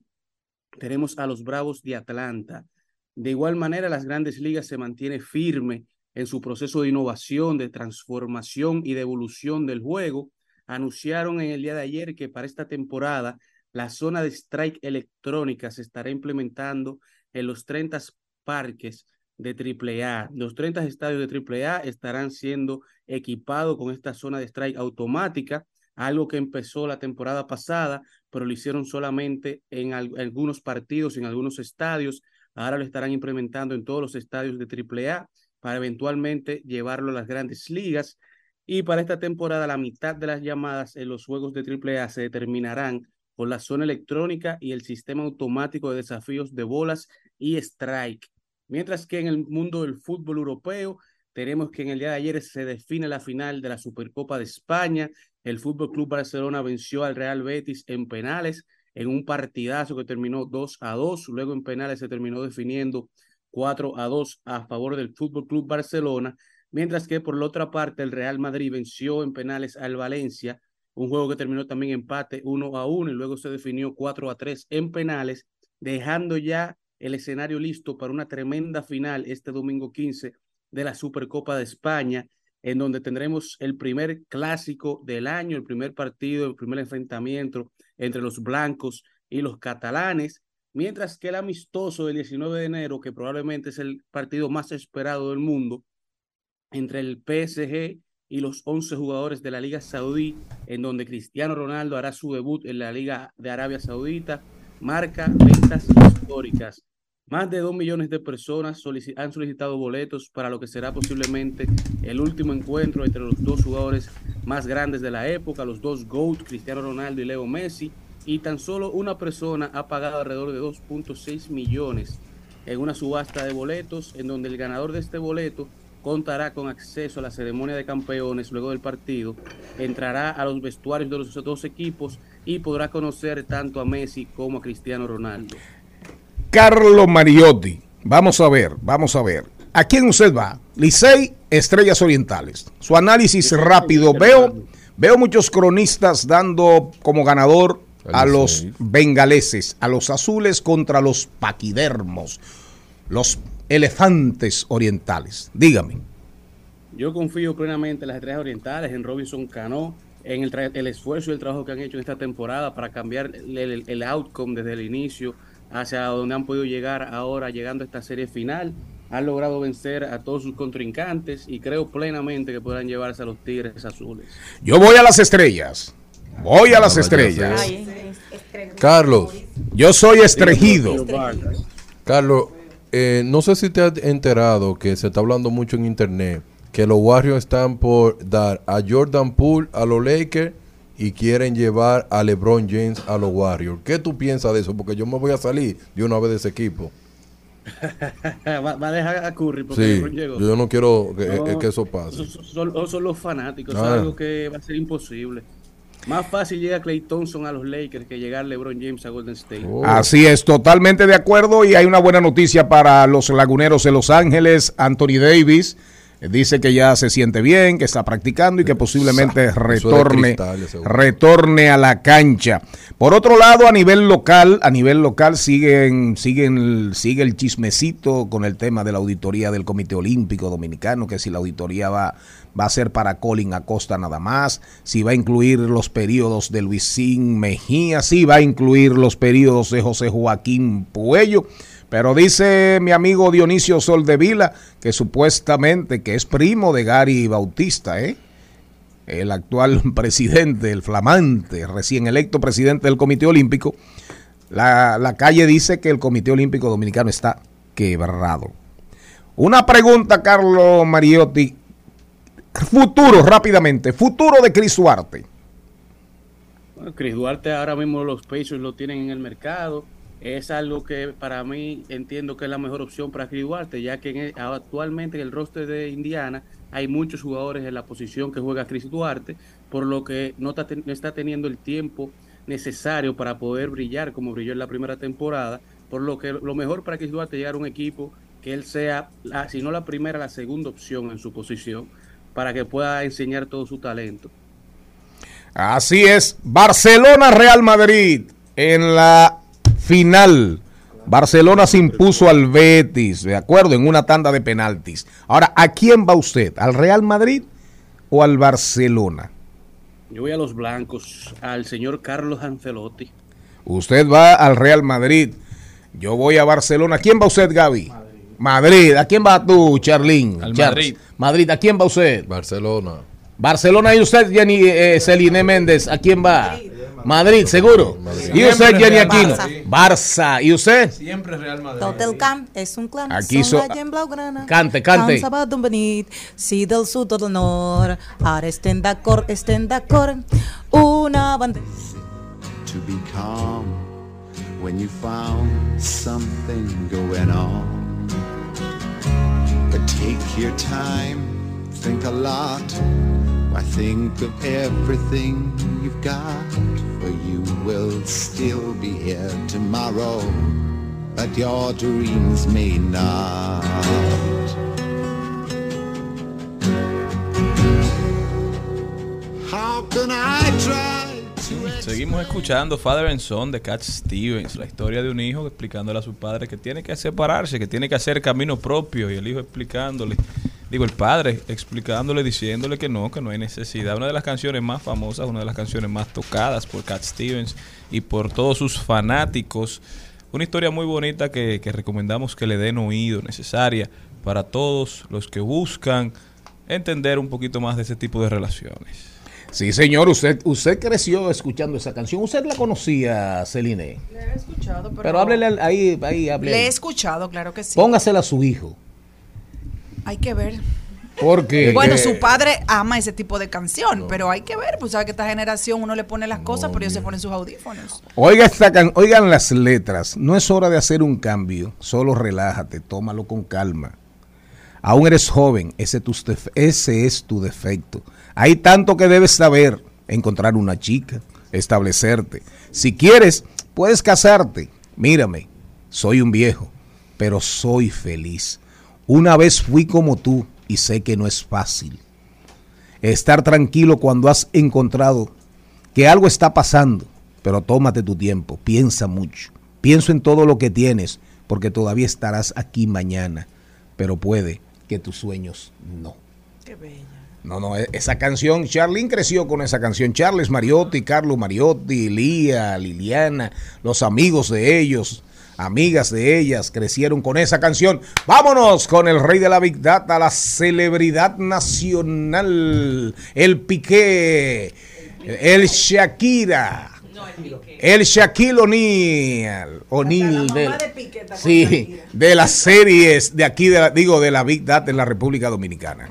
tenemos a los Bravos de Atlanta. De igual manera, las grandes ligas se mantiene firme en su proceso de innovación, de transformación y de evolución del juego. Anunciaron en el día de ayer que para esta temporada la zona de strike electrónica se estará implementando en los 30 parques de AAA. Los 30 estadios de AAA estarán siendo equipados con esta zona de strike automática, algo que empezó la temporada pasada, pero lo hicieron solamente en al- algunos partidos, en algunos estadios. Ahora lo estarán implementando en todos los estadios de AAA para eventualmente llevarlo a las grandes ligas. Y para esta temporada, la mitad de las llamadas en los juegos de AAA se determinarán con la zona electrónica y el sistema automático de desafíos de bolas y strike. Mientras que en el mundo del fútbol europeo, tenemos que en el día de ayer se define la final de la Supercopa de España. El Fútbol Club Barcelona venció al Real Betis en penales en un partidazo que terminó 2 a 2. Luego en penales se terminó definiendo 4 a 2 a favor del Fútbol Club Barcelona. Mientras que por la otra parte, el Real Madrid venció en penales al Valencia, un juego que terminó también empate 1 a 1 y luego se definió 4 a 3 en penales, dejando ya el escenario listo para una tremenda final este domingo 15 de la Supercopa de España, en donde tendremos el primer clásico del año, el primer partido, el primer enfrentamiento entre los blancos y los catalanes, mientras que el amistoso del 19 de enero, que probablemente es el partido más esperado del mundo, entre el PSG y los 11 jugadores de la Liga Saudí, en donde Cristiano Ronaldo hará su debut en la Liga de Arabia Saudita, marca ventas históricas. Más de dos millones de personas han solicitado boletos para lo que será posiblemente el último encuentro entre los dos jugadores más grandes de la época, los dos GOAT, Cristiano Ronaldo y Leo Messi, y tan solo una persona ha pagado alrededor de 2.6 millones en una subasta de boletos, en donde el ganador de este boleto contará con acceso a la ceremonia de campeones luego del partido, entrará a los vestuarios de los dos equipos y podrá conocer tanto a Messi como a Cristiano Ronaldo. Carlo Mariotti. Vamos a ver, vamos a ver. ¿A quién usted va? Licey, Estrellas Orientales. Su análisis rápido. Veo, veo muchos cronistas dando como ganador a los bengaleses, a los azules contra los paquidermos, los elefantes orientales. Dígame. Yo confío plenamente en las estrellas orientales, en Robinson Cano, en el, tra- el esfuerzo y el trabajo que han hecho en esta temporada para cambiar el, el- el outcome desde el inicio hacia donde han podido llegar ahora, llegando a esta serie final. Han logrado vencer a todos sus contrincantes y creo plenamente que podrán llevarse a los Tigres Azules. Yo voy a las estrellas. Voy a las estrellas. Carlos. Yo soy estregido. Carlos, eh, no sé si te has enterado que se está hablando mucho en internet que los Warriors están por dar a Jordan Poole a los Lakers y quieren llevar a LeBron James a los Warriors. ¿Qué tú piensas de eso? Porque yo me voy a salir de una vez de ese equipo. va, va a dejar a Curry porque Sí, LeBron llegó. yo no quiero que, No, que eso pase. Son, son- son los fanáticos, Ah. es algo que va a ser imposible. Más fácil llega Clay Thompson a los Lakers que llegar LeBron James a Golden State. Oh. Así es, totalmente de acuerdo. Y hay una buena noticia para los laguneros de Los Ángeles. Anthony Davis eh, dice que ya se siente bien, que está practicando y que posiblemente retorne, retorne a la cancha. Por otro lado, a nivel local, a nivel local siguen, siguen, sigue el chismecito con el tema de la auditoría del Comité Olímpico Dominicano, que si la auditoría va, va a ser para Colin Acosta nada más, si va a incluir los periodos de Luisín Mejía, si va a incluir los periodos de José Joaquín Puello. Pero dice mi amigo Dionisio Soldevila que supuestamente que es primo de Gary Bautista, ¿eh? el actual presidente, el flamante, recién electo presidente del Comité Olímpico, la, la calle dice que el Comité Olímpico Dominicano está quebrado. Una pregunta, Carlos Mariotti. Futuro, rápidamente. Futuro de Chris Duarte. Bueno, Chris Duarte ahora mismo los Pacers lo tienen en el mercado. Es algo que para mí entiendo que es la mejor opción para Chris Duarte, ya que en actualmente en el roster de Indiana hay muchos jugadores en la posición que juega Chris Duarte, por lo que no está, está teniendo el tiempo necesario para poder brillar como brilló en la primera temporada, por lo que lo mejor para Chris Duarte llegar a un equipo que él sea, la- si no la primera, la segunda opción en su posición, para que pueda enseñar todo su talento. Así es. Barcelona Real Madrid en la final. Barcelona se impuso al Betis, de acuerdo, en una tanda de penaltis. Ahora, ¿a quién va usted? ¿Al Real Madrid o al Barcelona? Yo voy a los blancos, al señor Carlos Ancelotti. Usted va al Real Madrid. Yo voy a Barcelona. ¿A quién va usted, Gaby? Madrid. ¿A quién va tú, Charlín? Al Charles. Madrid. Madrid. ¿A quién va usted? Barcelona. Barcelona y usted, Jenny eh, Celine Méndez, ¿a quién va? Madrid, seguro. Y usted, Jenny Aquino. Madrid. Barça. ¿Y usted? Siempre Real Madrid. Tot el camp és un clan. Aquí so- gent blaugrana. Cante, cante. Si del sud o del nord. Ara estem d'acord, estem d'acord. Una bandera. to be calm when you found something going on. Take your time, think a lot. Why think of everything you've got? For you will still be here tomorrow, but your dreams may not. How can I try Seguimos escuchando Father and Son de Cat Stevens, la historia de un hijo explicándole a su padre que tiene que separarse, que tiene que hacer camino propio y el hijo explicándole, digo el padre explicándole, diciéndole que no, que no hay necesidad. Una de las canciones más famosas, una de las canciones más tocadas por Cat Stevens y por todos sus fanáticos. Una historia muy bonita que, que recomendamos que le den oído, necesaria para todos los que buscan entender un poquito más de ese tipo de relaciones. Sí, señor, usted, usted creció escuchando esa canción. ¿Usted la conocía, Celine? Le he escuchado, pero, Pero háblele al- ahí, ahí, háblele. Le he escuchado, claro que sí. Póngasela a su hijo. Hay que ver. Porque. Bueno, su padre ama ese tipo de canción, pero hay que ver, pues sabe que esta generación uno le pone las cosas, pero ellos se ponen sus audífonos. Oiga esta can- oigan las letras. No es hora de hacer un cambio. Solo relájate, tómalo con calma. Aún eres joven, ese, def- ese es tu defecto. Hay tanto que debes saber. Encontrar una chica, establecerte. Si quieres, puedes casarte. Mírame, soy un viejo, pero soy feliz. Una vez fui como tú y sé que no es fácil. Estar tranquilo cuando has encontrado que algo está pasando, pero tómate tu tiempo, piensa mucho. Pienso en todo lo que tienes, porque todavía estarás aquí mañana, pero puede que tus sueños no. No, no, e- esa canción, Charlene creció con esa canción. Charles Mariotti, Carlos Mariotti, Lía, Liliana, los amigos de ellos, amigas de ellas, crecieron con esa canción. Vámonos con el rey de la Big Data, la celebridad nacional, el Piqué, el Shakira. El Shaquille O'Neal, O'Neal de, sí, de las series de aquí, de la- digo, de la Big Data en la República Dominicana.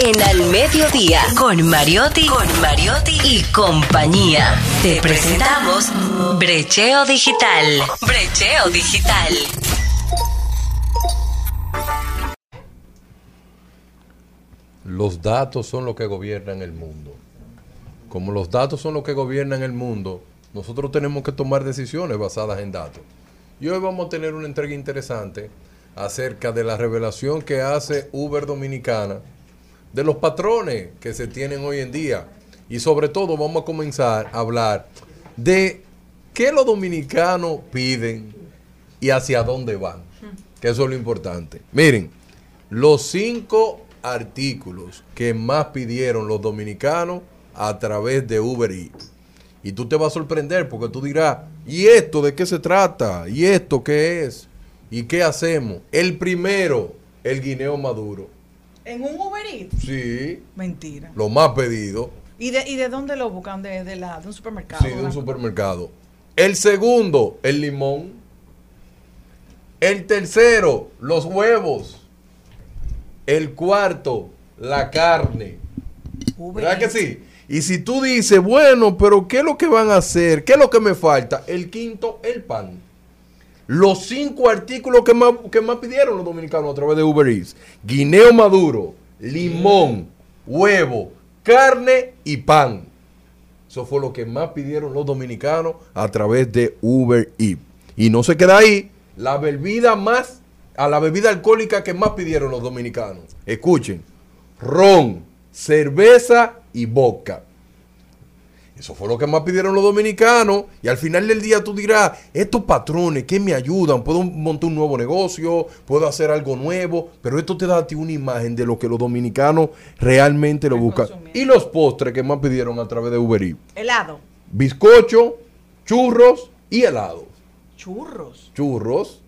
En Al Mediodía, con Mariotti, con Mariotti y compañía. Te presentamos Brecheo Digital. Brecheo Digital. Los datos son lo que gobiernan el mundo. Como los datos son lo que gobiernan el mundo, nosotros tenemos que tomar decisiones basadas en datos. Y hoy vamos a tener una entrega interesante acerca de la revelación que hace Uber Dominicana, de los patrones que se tienen hoy en día. Y sobre todo vamos a comenzar a hablar de qué los dominicanos piden y hacia dónde van. Que eso es lo importante. Miren, los cinco artículos que más pidieron los dominicanos a través de Uber Eats. Y tú te vas a sorprender porque tú dirás, ¿y esto de qué se trata? ¿Y esto qué es? ¿Y qué hacemos? El primero, el guineo maduro. ¿En un Uber Eats? Sí, Mentira. lo más pedido. ¿Y de, ¿Y de dónde lo buscan? ¿De, de, la, de un supermercado? Sí, de un supermercado. El segundo, el limón. El tercero, los huevos. El cuarto, la carne. ¿Verdad que sí? Y si tú dices, bueno, pero ¿qué es lo que van a hacer? ¿Qué es lo que me falta? El quinto, el pan. Los cinco artículos que más, que más pidieron los dominicanos a través de Uber Eats. Guineo maduro, limón, huevo, carne y pan. Eso fue lo que más pidieron los dominicanos a través de Uber Eats. Y no se queda ahí. La bebida más, a la bebida alcohólica que más pidieron los dominicanos. Escuchen. Ron, cerveza y vodka. Eso fue lo que más pidieron los dominicanos. Y al final del día tú dirás, estos patrones que me ayudan, puedo montar un nuevo negocio, puedo hacer algo nuevo, pero esto te da a ti una imagen de lo que los dominicanos realmente lo buscan. Y los postres que más pidieron a través de Uber Eats. Helado. Bizcocho, churros y helado. Churros. Churros.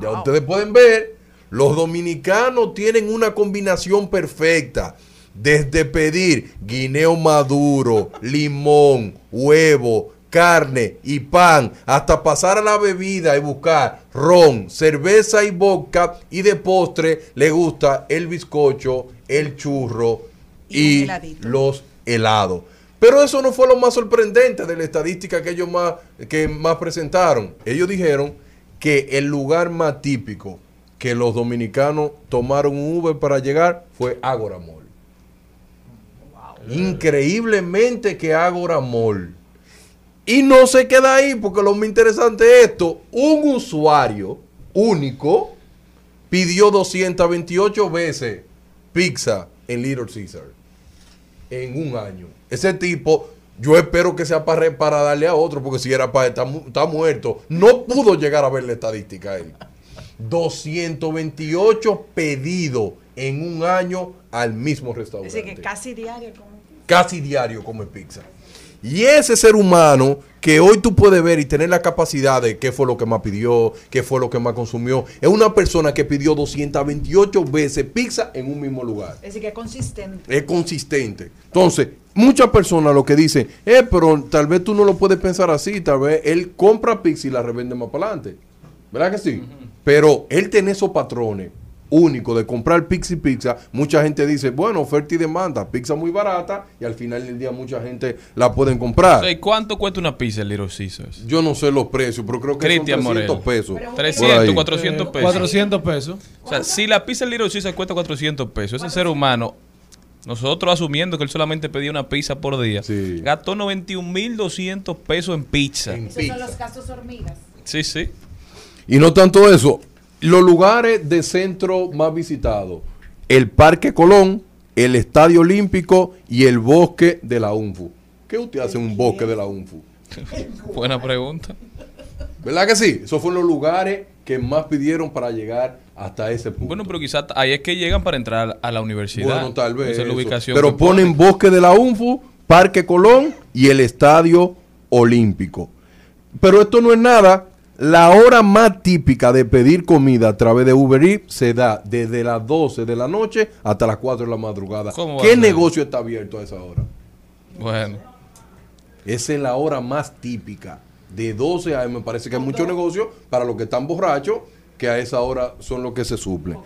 Ya ustedes pueden ver, los dominicanos tienen una combinación perfecta. Desde pedir guineo maduro, limón, huevo, carne y pan, hasta pasar a la bebida y buscar ron, cerveza y vodka. Y de postre le gusta el bizcocho, el churro y, los helados. Pero eso no fue lo más sorprendente de la estadística que ellos más, que más presentaron. Ellos dijeron que el lugar más típico que los dominicanos tomaron un Uber para llegar fue Agora Mall. Increíblemente que Agora Mall. Y no se queda ahí, porque lo más interesante es esto. Un usuario único pidió 228 veces pizza en Little Caesar en un año. Ese tipo, yo espero que sea para, para darle a otro, porque si era para estar mu- está muerto, no pudo llegar a ver la estadística él. 228 pedidos en un año al mismo restaurante Así que casi diario. como- casi diario come pizza. Y ese ser humano que hoy tú puedes ver y tener la capacidad de qué fue lo que más pidió, qué fue lo que más consumió, es una persona que pidió 228 veces pizza en un mismo lugar. Es decir, que es consistente. Es consistente. Entonces, muchas personas lo que dicen, eh, pero tal vez tú no lo puedes pensar así, tal vez él compra pizza y la revende más para adelante. ¿Verdad que sí? Pero él tiene esos patrones únicos de comprar pizza y pizza. Mucha gente dice, bueno, oferta y demanda, pizza muy barata y al final del día mucha gente la pueden comprar. ¿y ¿Cuánto cuesta una pizza en Little Caesars? Yo no sé los precios, pero creo que Cristian son 300 Morel. pesos. Por 300, ahí. 400 pesos. 400 pesos. O sea, si la pizza en Little Caesars cuesta 400 pesos, ese ser humano, nosotros asumiendo que él solamente pedía una pizza por día, gastó 91.200 pesos en pizza. Esos son los gastos hormigas. Sí, sí. Y no tanto eso, los lugares de centro más visitados, el Parque Colón, el Estadio Olímpico y el Bosque de la UNFU. ¿Qué usted hace en un bosque de la UNFU? Buena pregunta. ¿Verdad que sí? Esos fueron los lugares que más pidieron para llegar hasta ese punto. Bueno, pero quizás ahí es que llegan para entrar a la universidad. Bueno, tal vez. Esa es la ubicación. Pero ponen Bosque de la UNFU, Parque Colón y el Estadio Olímpico. Pero esto no es nada. La hora más típica de pedir comida a través de Uber Eats se da desde las 12 de la noche hasta las 4 de la madrugada. ¿Cómo va a ¿Qué negocio está abierto a esa hora? Bueno. Esa es la hora más típica. De 12 a me parece que hay mucho negocio para los que están borrachos, que a esa hora son los que se suplen.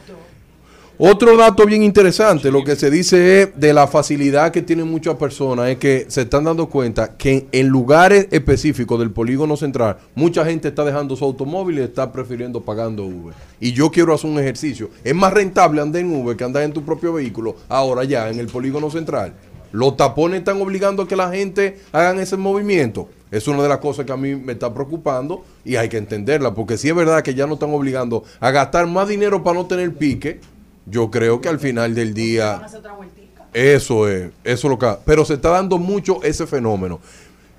Otro dato bien interesante, lo que se dice es de la facilidad que tienen muchas personas, es que se están dando cuenta que en lugares específicos del polígono central, mucha gente está dejando su automóvil y está prefiriendo pagando Uber. Y yo quiero hacer un ejercicio. Es más rentable andar en Uber que andar en tu propio vehículo, ahora ya en el polígono central. Los tapones están obligando a que la gente hagan ese movimiento. Es una de las cosas que a mí me está preocupando y hay que entenderla, porque si es verdad que ya no están obligando a gastar más dinero para no tener pique, yo creo que al final del día eso es, eso es lo que... Pero se está dando mucho ese fenómeno.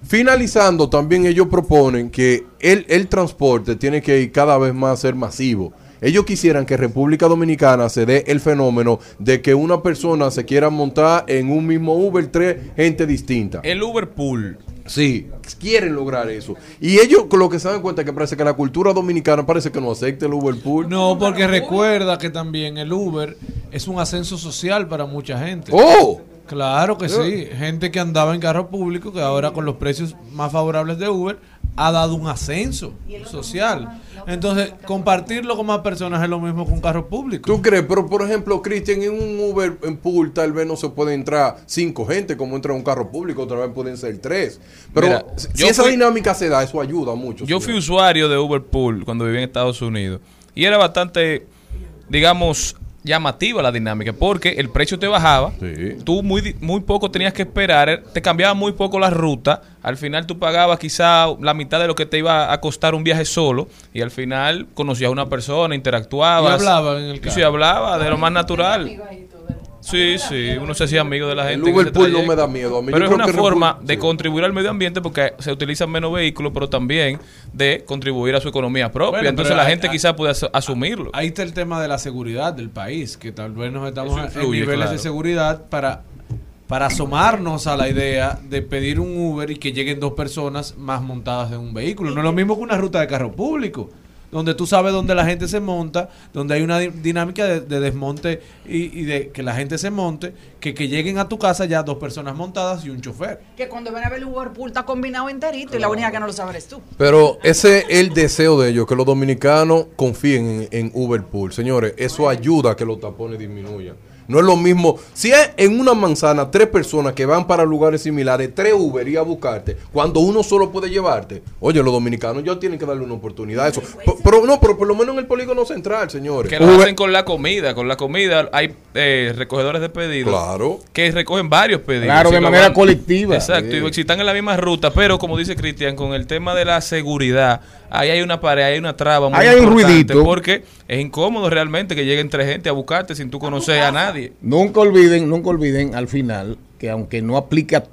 Finalizando, también ellos proponen que el, el transporte tiene que ir cada vez más a ser masivo. Ellos quisieran que República Dominicana se dé el fenómeno de que una persona se quiera montar en un mismo Uber tres gente distinta. El Uber Pool. Sí, quieren lograr eso. Y ellos con lo que se dan cuenta es que parece que la cultura dominicana parece que no acepta el Uber Pool. No, porque recuerda que también el Uber es un ascenso social para mucha gente. ¡Oh! Claro que sí. Gente que andaba en carro público, que ahora con los precios más favorables de Uber, ha dado un ascenso social. Entonces, compartirlo con más personas es lo mismo que un carro público. ¿Tú crees? Pero, por ejemplo, Cristian, en un Uber en pool tal vez no se puede entrar cinco gente como entra en un carro público, otra vez pueden ser tres. Pero Mira, si yo esa fui- dinámica se da, eso ayuda mucho. Yo señor. fui usuario de Uber Pool cuando vivía en Estados Unidos y era bastante, digamos, llamativa la dinámica porque el precio te bajaba, tú muy, di- muy poco tenías que esperar, eh, te cambiaba muy poco la ruta, al final tú pagabas quizá la mitad de lo que te iba a costar un viaje solo y al final conocías a una persona, interactuabas. Y hablaban en el Y carro. Sí, hablaba de lo más natural. Sí, sí, uno se hacía amigo de la El gente. en Uber ese Pool no me da miedo. A mí yo Pero es creo una forma de sí. contribuir al medio ambiente porque se utilizan menos vehículos, pero también de contribuir a su economía propia. Bueno, Entonces la hay- gente hay- quizás puede as- asumirlo. Ahí está el tema de la seguridad del país, que tal vez nos estamos Eso en influye, niveles claro. de seguridad para, para asomarnos a la idea de pedir un Uber y que lleguen dos personas más montadas en un vehículo. No es lo mismo que una ruta de carro público, donde tú sabes dónde la gente se monta, donde hay una di- dinámica de, de desmonte y, y de que la gente se monte, que, que lleguen a tu casa ya dos personas montadas y un chofer. Que cuando ven a ver el Uber Pool está combinado enterito y la única que no lo sabe eres tú. Pero ese es el deseo de ellos, que los dominicanos confíen en, en Uber Pool. Señores, eso ayuda a que los tapones disminuyan. No es lo mismo. Si es en una manzana tres personas que van para lugares similares, tres Uber y a buscarte, cuando uno solo puede llevarte. Oye, los dominicanos ya tienen que darle una oportunidad a eso. Pero, pero no, pero por lo menos en el polígono central, señores. Que lo hacen con la comida. Con la comida hay eh, recogedores de pedidos. Claro. Que recogen varios pedidos. Claro, de manera colectiva. Exacto. Sí. Y si están en la misma ruta. Pero como dice Cristian, con el tema de la seguridad, ahí hay una pared, hay una traba muy Ahí hay un ruidito. Porque es incómodo realmente que lleguen tres gente a buscarte sin tú conocer a nadie. Nunca olviden, nunca olviden al final que aunque no aplica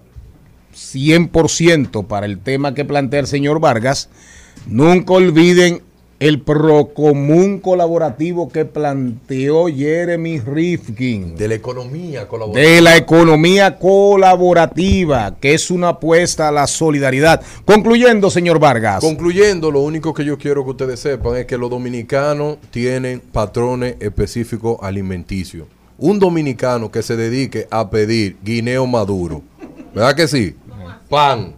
100% para el tema que plantea el señor Vargas, nunca olviden el procomún colaborativo que planteó Jeremy Rifkin. De la economía colaborativa. De la economía colaborativa, que es una apuesta a la solidaridad. Concluyendo, señor Vargas. Concluyendo, lo único que yo quiero que ustedes sepan es que los dominicanos tienen patrones específicos alimenticios. Un dominicano que se dedique a pedir guineo maduro, ¿verdad que sí? Pan,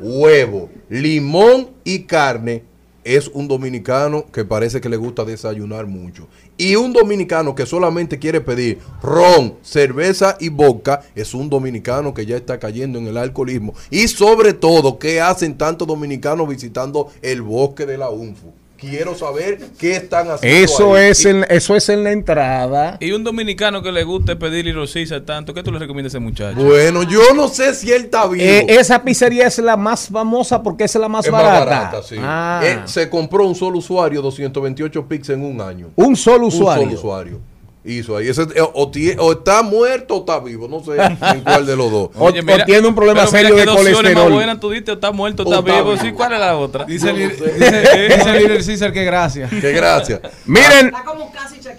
huevo, limón y carne es un dominicano que parece que le gusta desayunar mucho. Y un dominicano que solamente quiere pedir ron, cerveza y vodka es un dominicano que ya está cayendo en el alcoholismo. Y sobre todo, ¿qué hacen tantos dominicanos visitando el bosque de la UNFU? Quiero saber qué están haciendo. Eso ahí. es, en, eso es en la entrada. Y un dominicano que le guste pedir Caesar tanto, ¿qué tú le recomiendas a ese muchacho? Bueno, yo no sé si él está vivo. Eh, esa pizzería es la más famosa porque es la más es más barata. barata, sí. Ah. Eh, se compró un solo usuario 228 pics en un año. Un solo Un usuario. solo usuario. Hizo ahí. Ese, eh, o, o está muerto o está vivo. No sé en cuál de los dos. O- o tiene un problema serio de colesterol. más buenas tú diste, o está muerto, O está está vivo. vivo. Sí, ¿cuál es la otra? Dice, No el, sé. dice, dice el líder César que gracias. Qué gracias. Miren,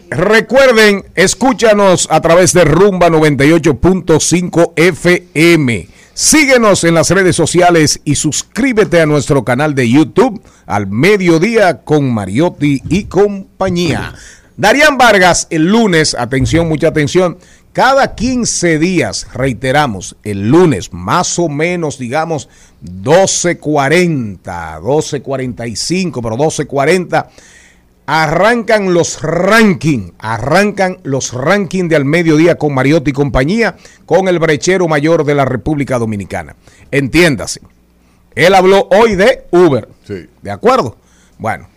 recuerden, escúchanos a través de Rumba 98.5 FM. Síguenos en las redes sociales y suscríbete a nuestro canal de YouTube al mediodía con Mariotti y compañía. Darían Vargas el lunes, atención, mucha atención, cada 15 días, reiteramos, el lunes más o menos, digamos, 12.40, 12.45, pero 12.40 arrancan los ranking, arrancan los ranking de al mediodía con Mariotti y compañía, con el brechero mayor de la República Dominicana. Entiéndase. Él habló hoy de Uber. Sí. ¿De acuerdo? Bueno,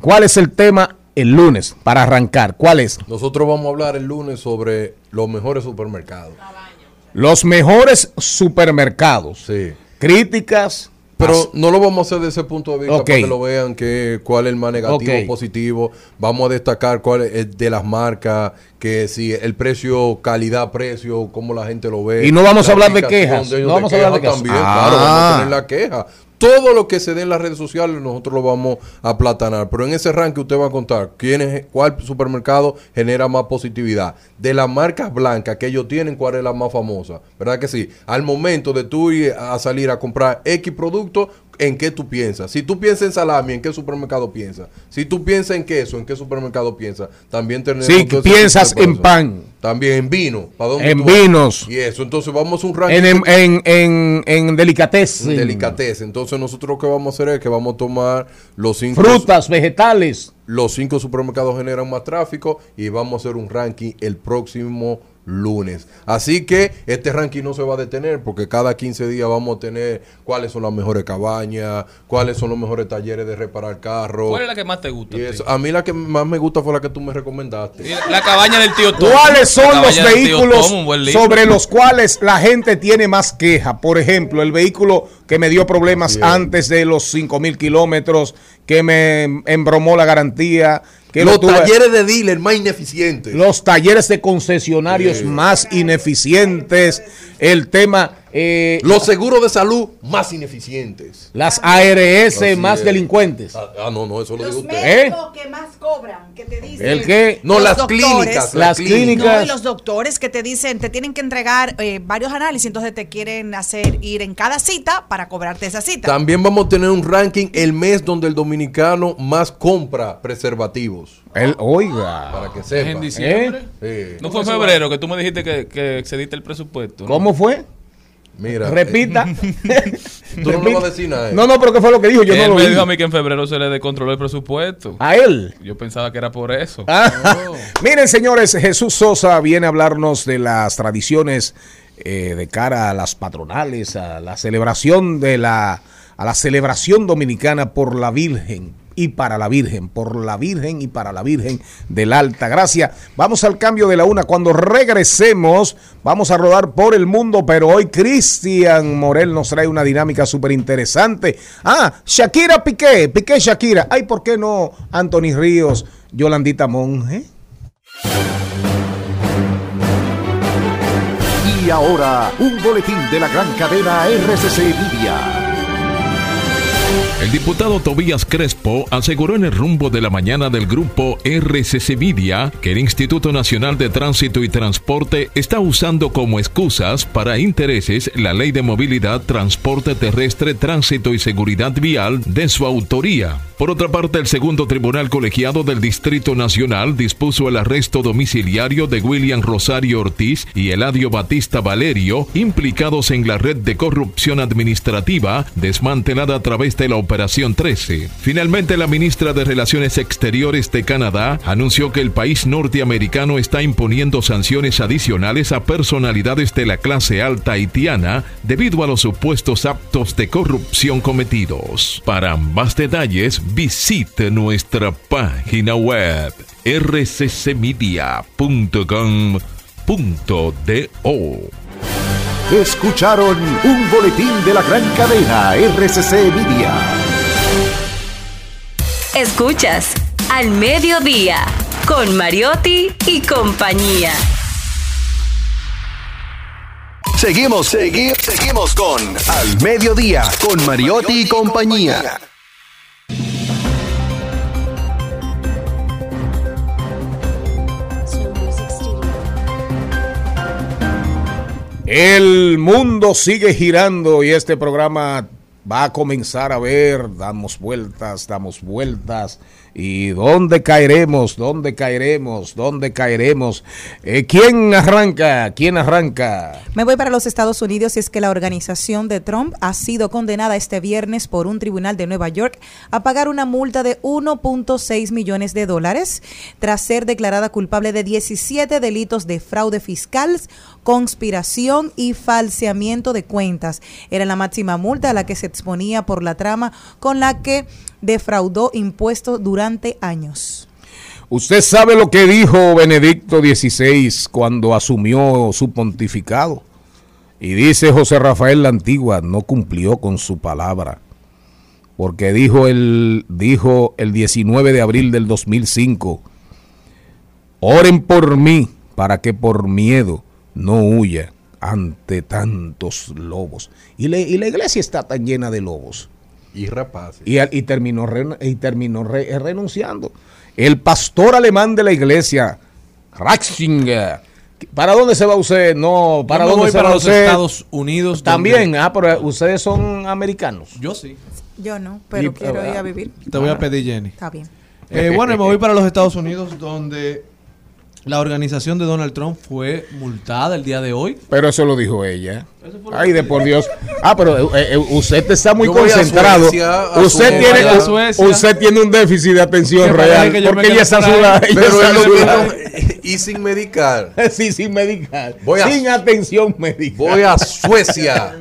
¿cuál es el tema el lunes para arrancar? ¿Cuál es? Nosotros vamos a hablar el lunes sobre los mejores supermercados. Los mejores supermercados. Sí. Críticas. Pero no lo vamos a hacer desde ese punto de vista Ok. para que lo vean que cuál es el más negativo Ok. positivo. Vamos a destacar cuál es de las marcas, que si el precio, calidad, precio, cómo la gente lo ve. Y no vamos a La hablar de quejas, no vamos a hablar de quejas. También, Ah. claro, vamos a tener la queja. Todo lo que se dé en las redes sociales nosotros lo vamos a platanar. Pero en ese ranking usted va a contar quién es, cuál supermercado genera más positividad. De las marcas blancas que ellos tienen, cuál es la más famosa. ¿Verdad que sí? Al momento de tú ir a salir a comprar X producto, en qué tú piensas. Si tú piensas en salami, ¿en qué supermercado piensas? Si tú piensas en queso, ¿en qué supermercado piensas? También tenemos Sí, ese piensas en pan. También en vino. ¿Para dónde En vas? vinos. Y eso, entonces vamos a un ranking. En, en, en, en, en delicatessen. Delicatez. Entonces nosotros lo que vamos a hacer es que vamos a tomar los cinco Frutas, vegetales. los cinco supermercados generan más tráfico y vamos a hacer un ranking el próximo lunes. Así que este ranking no se va a detener porque cada 15 días vamos a tener cuáles son las mejores cabañas, cuáles son los mejores talleres de reparar carros. ¿Cuál es la que más te gusta? Y a ti? eso. A mí la que más me gusta fue la que tú me recomendaste. La cabaña del tío Tom. ¿Cuáles son los vehículos Tom, sobre los cuales la gente tiene más queja? Por ejemplo, el vehículo que me dio problemas Bien. antes de los 5 mil kilómetros, que me embromó la garantía, que lo los tuve- talleres de dealer más ineficientes. los talleres de concesionarios Sí. más ineficientes, el tema, eh, los seguros de salud más ineficientes. las ARS Así más es. delincuentes. Ah, ah, no, no, eso lo digo usted. médicos que más cobran, que te dicen. ¿El qué? No, Los las doctores. clínicas. Las clínicas. No, y los doctores que te dicen, te tienen que entregar eh, varios análisis, entonces te quieren hacer ir en cada cita para cobrarte esa cita. También vamos a tener un ranking el mes donde el dominicano más compra preservativos. El, oiga, Para que Es sepa. en diciembre. ¿Eh? Sí. No fue en febrero que tú me dijiste que, que excediste el presupuesto. ¿no? ¿cómo fue? Mira. Repita. tú no le vas a decir nada. a él. No, no, pero ¿qué fue lo que dijo? Yo Él no lo me vi. dijo a mí que en febrero se le descontroló el presupuesto. A él. Yo pensaba que era por eso. Ah, Miren, señores, Jesús Sosa viene a hablarnos de las tradiciones eh, de cara a las patronales, a la celebración de la, a la celebración dominicana por la Virgen y para la Virgen, por la Virgen y para la Virgen de la Alta Gracia. Vamos al cambio de la una. Cuando regresemos, vamos a rodar por el mundo, pero hoy Cristian Morel nos trae una dinámica súper interesante. Ah, Shakira Piqué, Piqué Shakira. Ay, ¿por qué no Anthony Ríos, Yolandita Monge? Y ahora, un boletín de la gran cadena RCC Media. El diputado Tobías Crespo aseguró en el rumbo de la mañana del grupo RCC Media que el Instituto Nacional de Tránsito y Transporte está usando como excusas para intereses la Ley de Movilidad, Transporte Terrestre, Tránsito y Seguridad Vial de su autoría. Por otra parte, el segundo tribunal colegiado del Distrito Nacional dispuso el arresto domiciliario de William Rosario Ortiz y Eladio Batista Valerio, implicados en la red de corrupción administrativa desmantelada a través de la Operación 13. Finalmente, la ministra de Relaciones Exteriores de Canadá anunció que el país norteamericano está imponiendo sanciones adicionales a personalidades de la clase alta haitiana debido a los supuestos actos de corrupción cometidos. Para más detalles, visite nuestra página web rccmedia.com.do. Escucharon un boletín de la gran cadena RCC Media. Escuchas Al Mediodía con Mariotti y compañía. Seguimos, seguimos, seguimos con Al Mediodía, con Mariotti y compañía. El mundo sigue girando y este programa va a comenzar a ver, damos vueltas, damos vueltas. ¿Y dónde caeremos? ¿Dónde caeremos? ¿Dónde caeremos? Eh, ¿Quién arranca? ¿Quién arranca? Me voy para los Estados Unidos y es que la organización de Trump ha sido condenada este viernes por un tribunal de Nueva York a pagar una multa de 1.6 millones de dólares tras ser declarada culpable de 17 delitos de fraude fiscal, conspiración y falseamiento de cuentas. Era la máxima multa a la que se exponía por la trama con la que defraudó impuestos durante años. Usted sabe lo que dijo Benedicto XVI cuando asumió su pontificado. Y dice José Rafael La Antigua, no cumplió con su palabra. Porque dijo el, dijo el 19 de abril del 2005, oren por mí para que por miedo no huya ante tantos lobos. Y, y la iglesia está tan llena de lobos. Y rapaces. Y, al- y terminó, y terminó re- renunciando. El pastor alemán de la iglesia, Ratzinger. ¿Para dónde se va usted? No, ¿para me dónde voy se para va los usted? Estados Unidos, También, donde- ah, pero ustedes son americanos. Yo sí. Yo no, pero Y- quiero ir ah, a vivir. Te voy a pedir, Jenny. Está bien. Eh, bueno, y me voy para los Estados Unidos, donde la organización de Donald Trump fue multada el día de hoy. Pero eso lo dijo ella. Ay, de por Dios. Ah, pero eh, eh, usted está muy concentrado. Suecia, usted, tiene, usted tiene un déficit de atención real. porque ella está vieron y sin medical. Sí, sin medical. Voy a- sin atención médica. Voy a Suecia.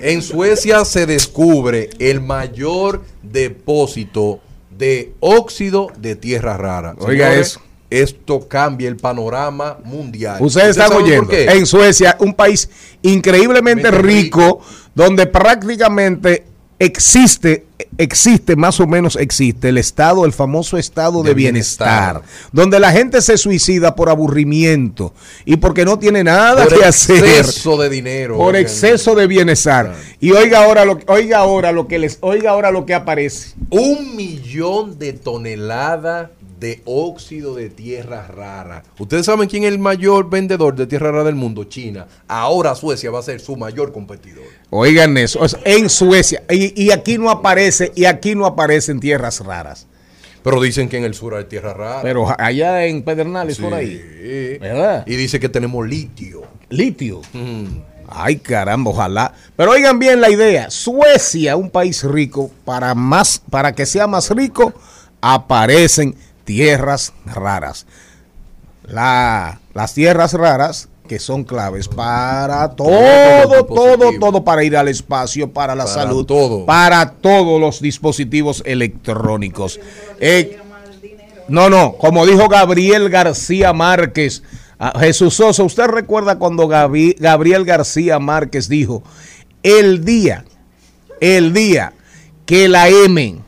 En Suecia se descubre el mayor depósito de óxido de tierra rara. Oiga Señores, eso. Esto cambia el panorama mundial. Ustedes están oyendo. por? En Suecia, un país increíblemente rico, donde prácticamente existe, existe, más o menos existe, el estado, el famoso estado de, De bienestar, bienestar. donde la gente se suicida por aburrimiento y porque no tiene nada Por que hacer. exceso de dinero. Por Oigan. exceso de bienestar. Y oiga ahora lo oiga ahora lo que les oiga ahora lo que aparece. Un millón de toneladas de óxido de tierra rara. ¿Ustedes saben quién es el mayor vendedor de tierra rara del mundo? China. Ahora Suecia va a ser su mayor competidor. Oigan eso, es en Suecia y, y aquí no aparece y aquí no aparecen tierras raras. Pero dicen que en el sur hay tierra rara. Pero allá en Pedernales por ahí. ¿Verdad? Y dice que tenemos litio. Litio. Ay, caramba, ojalá. Pero oigan bien la idea. Suecia, un país rico, para más, para que sea más rico, aparecen tierras raras. La- las tierras raras que son claves para todo, todo, todo, para ir al espacio, para la Para salud, todo. para todos los dispositivos electrónicos. Eh, no, no, como dijo Gabriel García Márquez, Jesús Sosa, ¿usted recuerda cuando Gabi- Gabriel García Márquez dijo, el día, el día que la M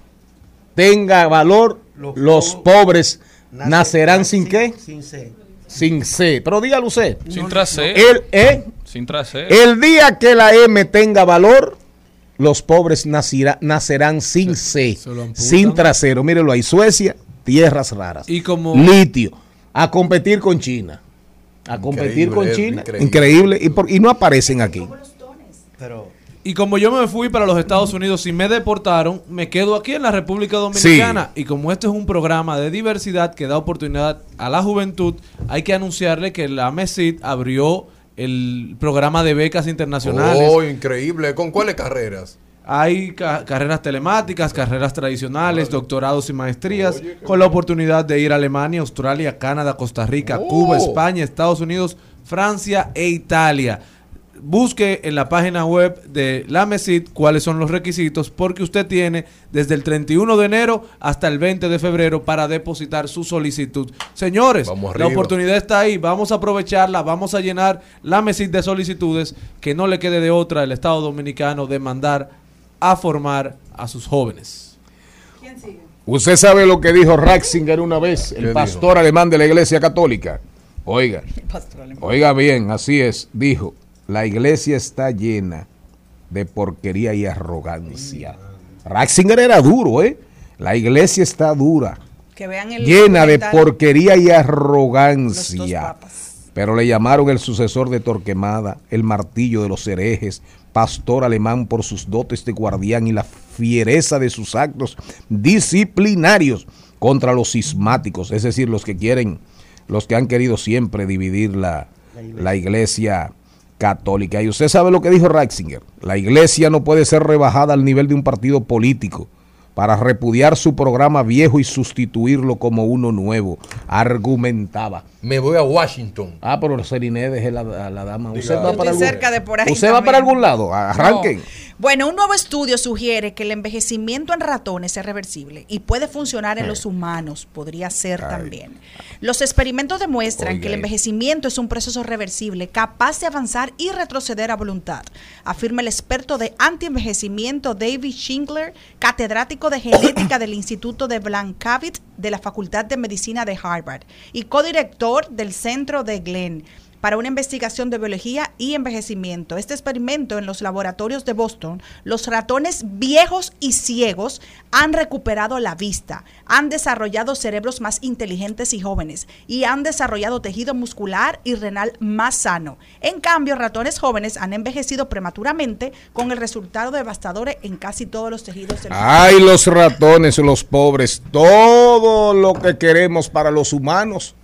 tenga valor, los, pobres nacerán sin qué? Sin C. Sin C. Pero dígalo usted. Sin trasero. El, ¿eh? Sin trasero. El día que la M tenga valor, los pobres nacirá- nacerán sin C, sin trasero. Mírenlo ahí, Suecia, tierras raras. Y como- litio, a competir con China. A competir con China. increíble. Increíble. Y, por- y no aparecen aquí. Y como yo me fui para los Estados Unidos y me deportaron, me quedo aquí en la República Dominicana. Y como este es un programa de diversidad que da oportunidad a la juventud, hay que anunciarle que la MESID abrió el programa de becas internacionales. Oh, increíble. ¿Con cuáles carreras? Hay ca- carreras telemáticas, carreras tradicionales, doctorados y maestrías, con la oportunidad de ir a Alemania, Australia, Canadá, Costa Rica, Oh. Cuba, España, Estados Unidos, Francia e Italia. Busque en la página web de la MESID cuáles son los requisitos, porque usted tiene desde el 31 de enero hasta el 20 de febrero para depositar su solicitud. Señores, la oportunidad está ahí, vamos a aprovecharla, vamos a llenar la MESID de solicitudes, que no le quede de otra el Estado Dominicano de mandar a formar a sus jóvenes. Usted sabe lo que dijo Ratzinger una vez, el ¿Qué pastor alemán de la Iglesia Católica. Oiga, oiga bien, así es. Dijo, la iglesia está llena de porquería y arrogancia. Ratzinger era duro, ¿eh? La iglesia está dura, Que vean el llena de porquería y arrogancia. Pero le llamaron el sucesor de Torquemada, el martillo de los herejes, pastor alemán por sus dotes de guardián y la fiereza de sus actos disciplinarios contra los cismáticos, es decir, los que quieren, los que han querido siempre dividir la, la iglesia católica. Y usted sabe lo que dijo Ratzinger, la iglesia no puede ser rebajada al nivel de un partido político para repudiar su programa viejo y sustituirlo como uno nuevo, argumentaba. Me voy a Washington. Ah, pero Seriné, deje la, la dama. ¿Usted va para algún, cerca de por ahí ¿Usted va para algún lado? Arranquen. Bueno, un nuevo estudio sugiere que el envejecimiento en ratones es reversible y puede funcionar en los humanos, podría ser también. Los experimentos demuestran Oiga que el envejecimiento es un proceso reversible capaz de avanzar y retroceder a voluntad, afirma el experto de antienvejecimiento David Schindler, catedrático de genética del Instituto de Blankavit de la Facultad de Medicina de Harvard y codirector del Centro de Glenn. para una investigación de biología y envejecimiento. Este experimento en los laboratorios de Boston, los ratones viejos y ciegos han recuperado la vista, han desarrollado cerebros más inteligentes y jóvenes y han desarrollado tejido muscular y renal más sano. En cambio, ratones jóvenes han envejecido prematuramente con el resultado devastador en casi todos los tejidos del Ay, los ratones, los pobres, todo lo que queremos para los humanos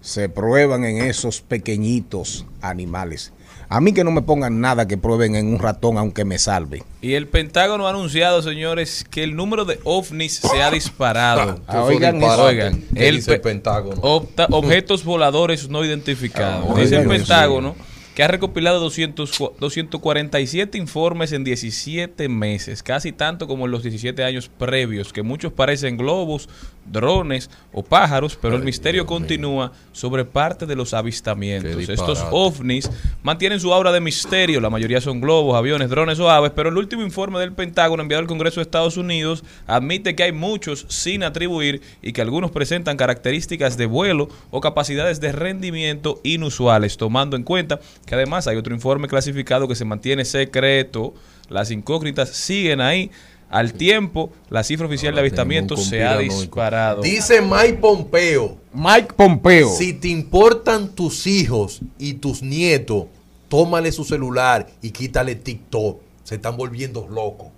se prueban en esos pequeñitos animales. A mí que no me pongan nada que prueben en un ratón aunque me salve. Y el Pentágono ha anunciado, señores, que el número de ovnis se ha disparado. Ah, oigan eso. Oigan, ¿Qué el, dice el pe- Pentágono? opta- objetos voladores no identificados. Ah, dice el. Pentágono que ha recopilado 200, cu- 247 informes en 17 meses, casi tanto como en los 17 años previos, que muchos parecen globos, drones o pájaros, pero el misterio continúa sobre parte de los avistamientos. Estos ovnis mantienen su aura de misterio, la mayoría son globos, aviones, drones o aves, pero el último informe del Pentágono enviado al Congreso de Estados Unidos admite que hay muchos sin atribuir y que algunos presentan características de vuelo o capacidades de rendimiento inusuales, tomando en cuenta que además hay otro informe clasificado que se mantiene secreto, las incógnitas siguen ahí. Al tiempo, la cifra oficial de avistamientos se ha disparado. Dice Mike Pompeo. Mike Pompeo. Si te importan tus hijos y tus nietos, tómale su celular y quítale TikTok. Se están volviendo locos.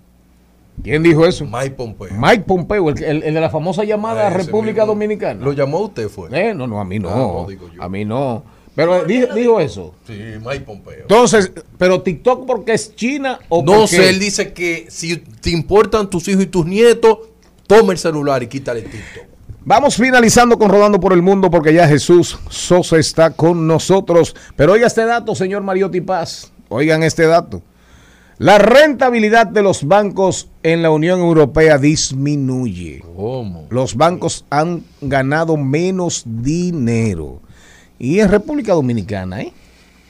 ¿Quién dijo eso? Mike Pompeo. Mike Pompeo, el, el- el de la famosa llamada ese República mismo. Dominicana. ¿Lo llamó usted fue? Eh, no, no, a mí no. Ah, no, digo yo. A mí no. Pero dijo, dijo eso. Sí, Mike Pompeo. Entonces, pero TikTok porque es China o No porque- sé, él dice que si te importan tus hijos y tus nietos, toma el celular y quítale TikTok. Vamos finalizando con Rodando por el Mundo porque ya Jesús Sosa está con nosotros. Pero oiga este dato, señor Mariotti Paz. Oigan este dato. La rentabilidad de los bancos en la Unión Europea disminuye. ¿Cómo? Los bancos han ganado menos dinero. Y en República Dominicana, ¿eh?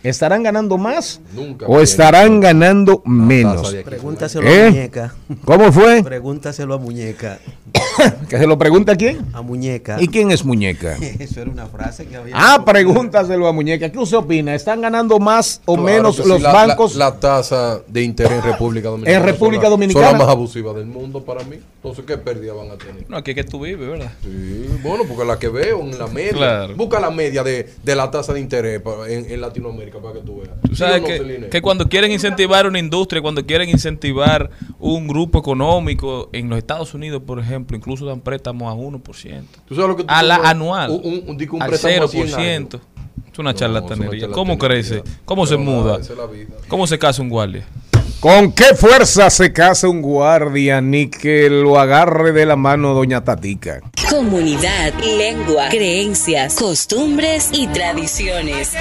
¿Estarán ganando más Nunca o estarán ganando menos? Pregúntaselo ¿Eh? a Muñeca. ¿Cómo fue? Pregúntaselo a Muñeca. ¿Que se lo pregunta a quién? A Muñeca. ¿Y quién es Muñeca? Eso era una frase que había. Ah, pregúntaselo a Muñeca. ¿Qué usted opina? ¿Están ganando más o Claro menos sí, los la- bancos? La, la tasa de interés en República Dominicana. En República son la- Dominicana. Son las más abusivas del mundo para mí. Entonces, ¿qué pérdida van a tener? No, aquí es que tú vives, ¿verdad? Sí, bueno, porque la que veo en la media. Claro. Busca la media de, de la tasa de interés en Latinoamérica para que tú veas. Tú sabes ¿Sí o no, que, cuando quieren incentivar una industria, cuando quieren incentivar un grupo económico, en los Estados Unidos, por ejemplo, incluso dan préstamos a 1%. ¿Tú sabes lo que tú a la anual. Un- un- un- un al préstamo a 100 0%. años. Es una No, charlatanería. una ¿Cómo crece? ¿Cómo se muda? nada, esa es la vida. ¿Cómo se casa un guardia? ¿Con qué fuerza se casa un guardia ni que lo agarre de la mano doña Tatica? Comunidad, lengua, creencias, costumbres y tradiciones.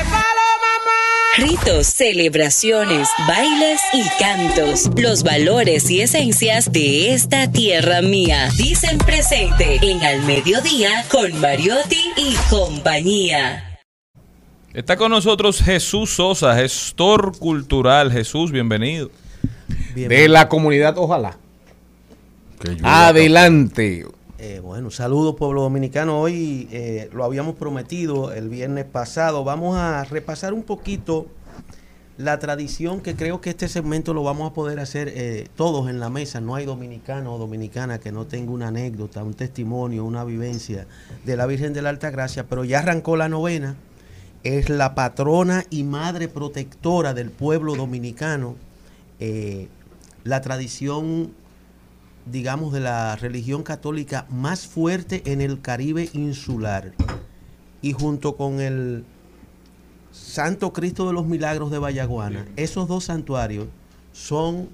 Ritos, celebraciones, bailes y cantos. Los valores y esencias de esta tierra mía. Dicen presente en Al Mediodía con Mariotti y compañía. Está con nosotros Jesús Sosa, gestor cultural. Jesús, bienvenido. De la comunidad, ojalá. Adelante. Eh, bueno, saludos pueblo dominicano. Hoy eh, lo habíamos prometido el viernes pasado. Vamos a repasar un poquito la tradición que creo que este segmento lo vamos a poder hacer eh, todos en la mesa. No hay dominicano o dominicana que no tenga una anécdota, un testimonio, una vivencia de la Virgen de la Alta Gracia. Pero ya arrancó la novena. Es la patrona y madre protectora del pueblo dominicano. La tradición digamos, de la religión católica más fuerte en el Caribe insular. Y junto con el Santo Cristo de los Milagros de Vallaguana, esos dos santuarios son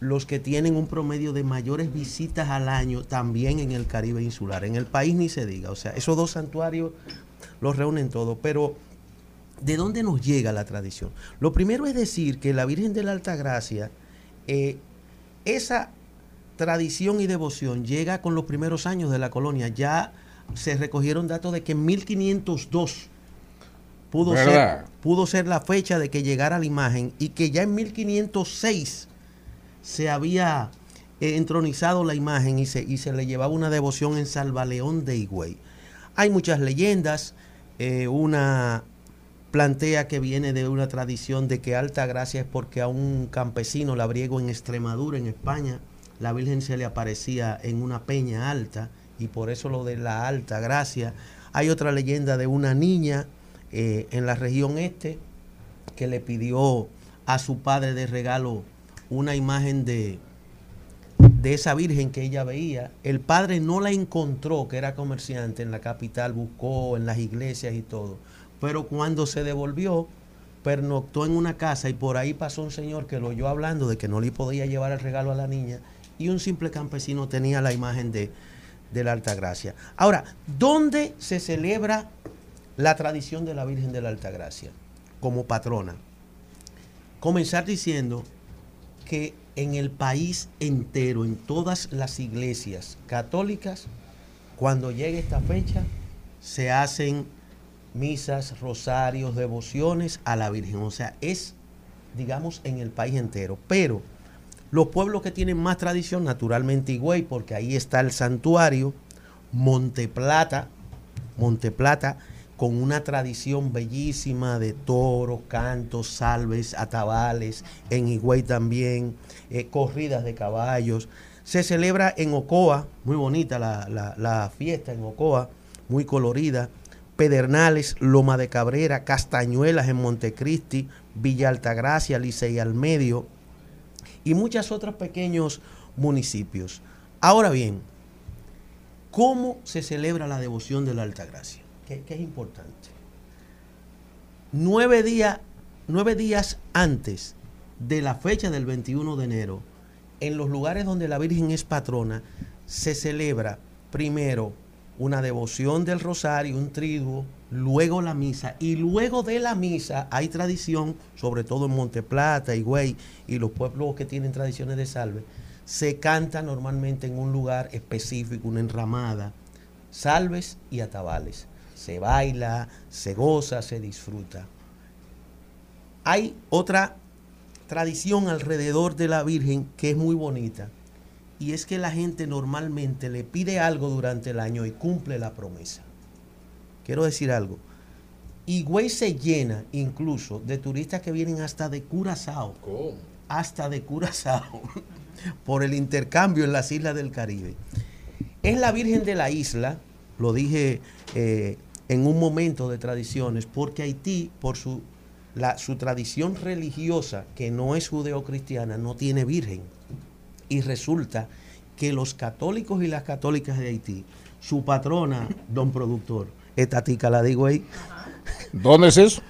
los que tienen un promedio de mayores visitas al año también en el Caribe insular. En el país ni se diga. O sea, esos dos santuarios los reúnen todo. Pero, ¿de dónde nos llega la tradición? Lo primero es decir que la Virgen de la Alta Gracia, eh, esa tradición y devoción llega con los primeros años de la colonia. Ya se recogieron datos de que en 1502 pudo ser, pudo ser la fecha de que llegara la imagen y que ya en 1506 se había eh, entronizado la imagen y se, y se le llevaba una devoción en Salvaleón de Higüey. Hay muchas leyendas, eh, una plantea que viene de una tradición de que alta gracia es porque a un campesino labriego en Extremadura, en España, la Virgen se le aparecía en una peña alta y por eso lo de la alta gracia. Hay otra leyenda de una niña eh, en la región este que le pidió a su padre de regalo una imagen de, de esa virgen que ella veía. El padre no la encontró, que era comerciante en la capital, buscó en las iglesias y todo. Pero cuando se devolvió, pernoctó en una casa y por ahí pasó un señor que lo oyó hablando de que no le podía llevar el regalo a la niña y un simple campesino tenía la imagen de, de la Alta Gracia. Ahora, ¿dónde se celebra la tradición de la Virgen de la Alta Gracia como patrona? Comenzar diciendo que en el país entero, en todas las iglesias católicas, cuando llegue esta fecha, se hacen misas, rosarios, devociones a la Virgen. O sea, es, digamos, en el país entero. Pero los pueblos que tienen más tradición, naturalmente Higüey, porque ahí está el santuario, Monteplata, Monteplata, con una tradición bellísima de toros, cantos, salves, atabales, en Higüey también, eh, corridas de caballos. Se celebra en Ocoa, muy bonita la, la- fiesta en Ocoa, muy colorida. Pedernales, Loma de Cabrera, Castañuelas en Montecristi, Villa Altagracia, Licey al Medio y muchos otros pequeños municipios. Ahora bien, ¿cómo se celebra la devoción de la Altagracia? Que, que es importante. Nueve, nueve días antes de la fecha del 21 de enero, en los lugares donde la Virgen es patrona, se celebra primero una devoción del rosario, un triduo, luego la misa y luego de la misa hay tradición, sobre todo en Monteplata, Higüey y los pueblos que tienen tradiciones de salve, se canta normalmente en un lugar específico, una enramada, salves y atabales. Se baila, se goza, se disfruta. Hay otra tradición alrededor de la Virgen que es muy bonita y es que la gente normalmente le pide algo durante el año y cumple la promesa. Quiero decir algo. Higüey se llena incluso de turistas que vienen hasta de Curazao. Hasta de Curazao. por el intercambio en las islas del Caribe. Es la Virgen de la isla, lo dije eh, en un momento de tradiciones, porque Haití, por su, la- su tradición religiosa, que no es judeocristiana, no tiene virgen. Y resulta que los católicos y las católicas de Haití, su patrona, don productor, esta tica la digo ahí. ¿Dónde es eso?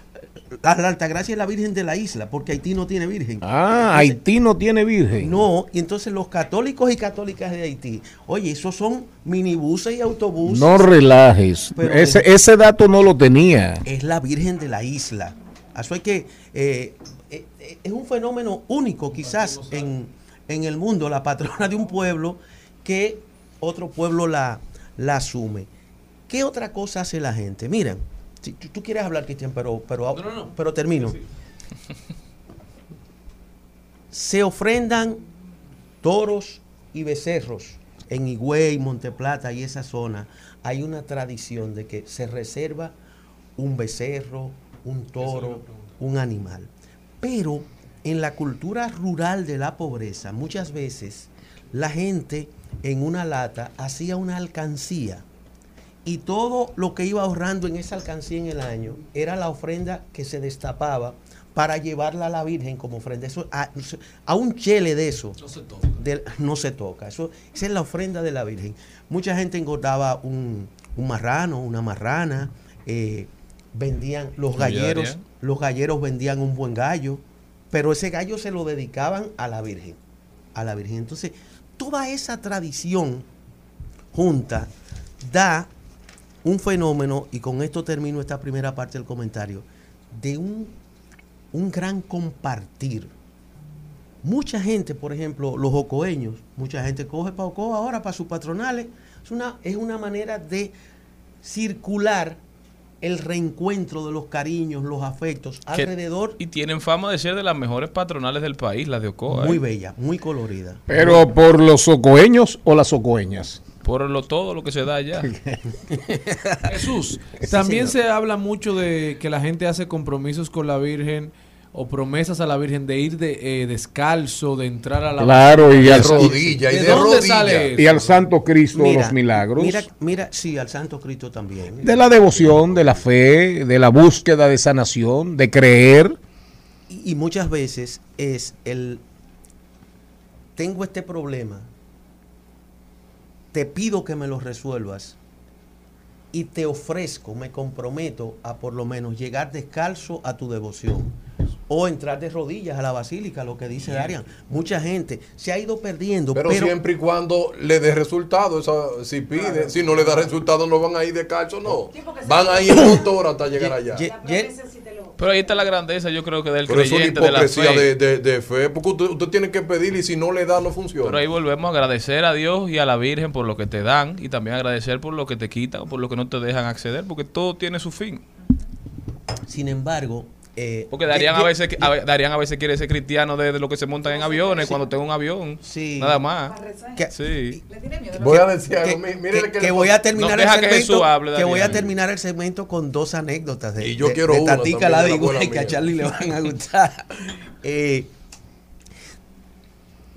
La, la Altagracia es la Virgen de la isla, porque Haití no tiene virgen. Ah, Haití no tiene virgen. No, y entonces los católicos y católicas de Haití, oye, esos son minibuses y autobuses. No relajes. Pero ese, es- ese dato no lo tenía. es la Virgen de la isla. Eso hay que. eh, eh, eh, es un fenómeno único, quizás, en, en el mundo, la patrona de un pueblo que otro pueblo la, la asume. ¿Qué otra cosa hace la gente? Miren, si tú, tú quieres hablar, Cristian, pero, pero, pero termino. Se ofrendan toros y becerros en Higüey, Monteplata y esa zona. Hay una tradición de que se reserva un becerro, un toro, un animal. Pero en la cultura rural de la pobreza, muchas veces la gente en una lata hacía una alcancía y todo lo que iba ahorrando en esa alcancía en el año era la ofrenda que se destapaba para llevarla a la Virgen como ofrenda. Eso, a, a un chele de eso No se toca. no se toca. Eso, esa es la ofrenda de la Virgen. Mucha gente engordaba un, un marrano, una marrana, eh, vendían los galleros, los galleros vendían un buen gallo, pero ese gallo se lo dedicaban a la Virgen, a la Virgen. Entonces, toda esa tradición junta da un fenómeno, y con esto termino esta primera parte del comentario, de un, un gran compartir. Mucha gente, por ejemplo, los ocoeños, mucha gente coge para Ocoa ahora para sus patronales. Es una, es una manera de circular el reencuentro de los cariños, los afectos Que- alrededor. Y tienen fama de ser de las mejores patronales del país, las de Ocoa. Muy ¿eh? bella, muy colorida. Pero por los socoeños o las socoeñas. Por lo, todo lo que se da allá. Jesús, también se habla mucho de que la gente hace compromisos con la Virgen o promesas a la Virgen de ir de, eh, descalzo, de entrar a la Claro, y de al, rodilla, ¿De, dónde sale y al Santo Cristo de los milagros. Mira, mira, sí, al Santo Cristo también. de la devoción, de la fe, de la búsqueda de sanación, de creer. Y, y muchas veces es el, tengo este problema, te pido que me lo resuelvas y te ofrezco, me comprometo a por lo menos llegar descalzo a tu devoción o entrar de rodillas a la basílica, lo que dice Darian. Mucha gente se ha ido perdiendo, Pero, pero, siempre y cuando le dé resultado, esa, si pide, si no le da resultado, no van a ir de no. Van a ir en motor hasta llegar allá. Pero ahí está la grandeza, yo creo que del Pero eso es una creyente, de la hipocresía fe. de, de- de fe, porque usted, usted tiene que pedir y si no le da, no funciona. Pero ahí volvemos a agradecer a Dios y a la Virgen por lo que te dan y también agradecer por lo que te quitan o por lo que no te dejan acceder, porque todo tiene su fin. sin embargo, eh, Porque Darían a veces, a, Darían a veces quiere ser cristiano de, de lo que se montan en aviones cuando tengo un avión. Nada más. Que- Sí. Voy a decir algo, que, que- que voy a terminar No, el segmento Jesús hable, que voy a terminar el segmento con dos anécdotas de, Y yo de- quiero de una Tatica la digo abuela que a. Charlie le van a gustar Eh,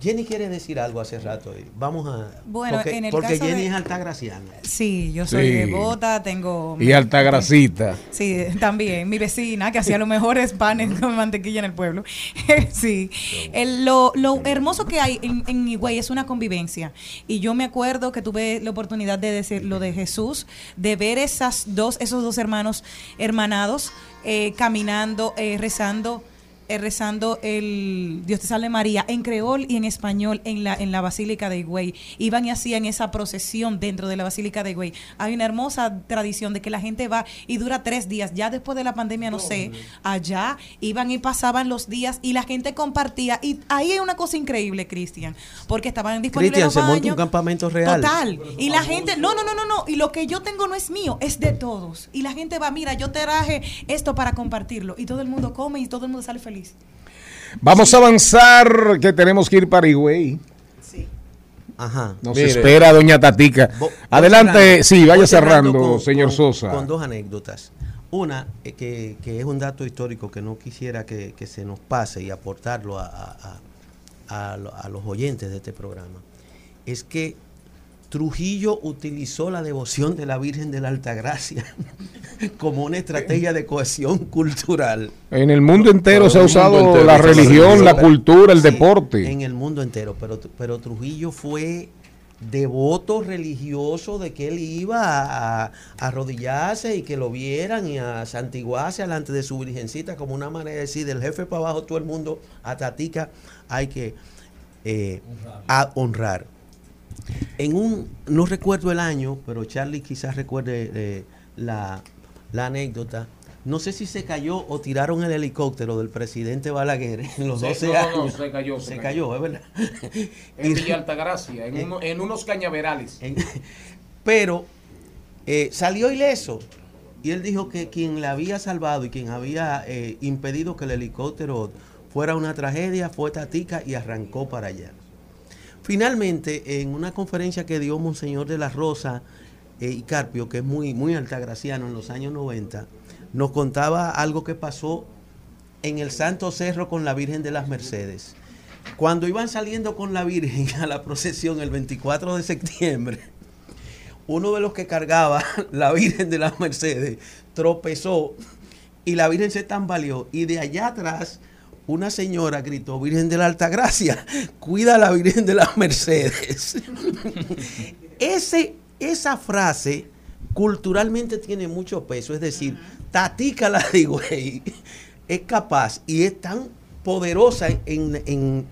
Jenny quiere decir algo hace rato vamos a Bueno, porque, en el porque caso Jenny de- es altagraciana Sí, yo soy Sí. devota, tengo... Y Altagracita. Sí, también. Mi vecina, que hacía los mejores panes con mantequilla en el pueblo. sí. El- lo, lo hermoso que hay en, en Higüey es una convivencia. Y yo me acuerdo que tuve la oportunidad de decir lo de Jesús, de ver esas dos, esos dos hermanos hermanados eh, caminando, eh, rezando. Eh, rezando el Dios te salve María en creol y en español en la en la Basílica de Higüey. Iban y hacían esa procesión dentro de la Basílica de Higüey. Hay una hermosa tradición de que la gente va y dura tres días. Ya después de la pandemia, no sé, allá iban y pasaban los días y la gente compartía. Y ahí hay una cosa increíble, Cristian, porque estaban disponibles Cristian se monta un campamento real Total. Y la gente, no, no, no, no, no. Y lo que yo tengo no es mío, es de todos. Y la gente va, mira, yo te traje esto para compartirlo. Y todo el mundo come y todo el mundo sale feliz. Vamos a avanzar, que tenemos que ir para Higüey. Ajá. Nos Mire. espera doña Tatica. Adelante, cerrando. sí, vaya cerrando, con- señor con- Sosa. Con dos anécdotas. Una, eh, que, que es un dato histórico que no quisiera que, que se nos pase y aportarlo a, a- a- a los oyentes de este programa, es que Trujillo utilizó la devoción de la Virgen de la Altagracia como una estrategia de cohesión cultural. En el mundo entero se ha usado entero, la religión, la cultura, el sí, deporte. En el mundo entero, pero, pero Trujillo fue devoto religioso de que él iba a, a arrodillarse y que lo vieran y a santiguarse delante de su virgencita como una manera de decir del jefe para abajo todo el mundo a Tatica hay que eh, a honrar. En un, no recuerdo el año, pero Charlie quizás recuerde eh, la, la anécdota. No sé si se cayó o tiraron el helicóptero del presidente Balaguer en los Sí, 12 no, años. no, se cayó, Se, se cayó, cayó. es verdad. En Villa Altagracia, en, uno- en unos cañaverales. Pero eh, salió ileso. Y él dijo que quien le había salvado y quien había eh, impedido que el helicóptero fuera una tragedia fue Tatica y arrancó para allá. Finalmente, en una conferencia que dio Monseñor de la Rosa eh, y Carpio, que es muy, muy altagraciano en los años 90, nos contaba algo que pasó en el Santo Cerro con la Virgen de las Mercedes. Cuando iban saliendo con la Virgen a la procesión el 24 de septiembre, uno de los que cargaba la Virgen de las Mercedes tropezó y la Virgen se tambaleó y de allá atrás una señora gritó, Virgen de la Altagracia, cuida a la Virgen de las Mercedes. Ese, esa frase culturalmente tiene mucho peso, es decir, Tatica la de güey es capaz y es tan poderosa en, en-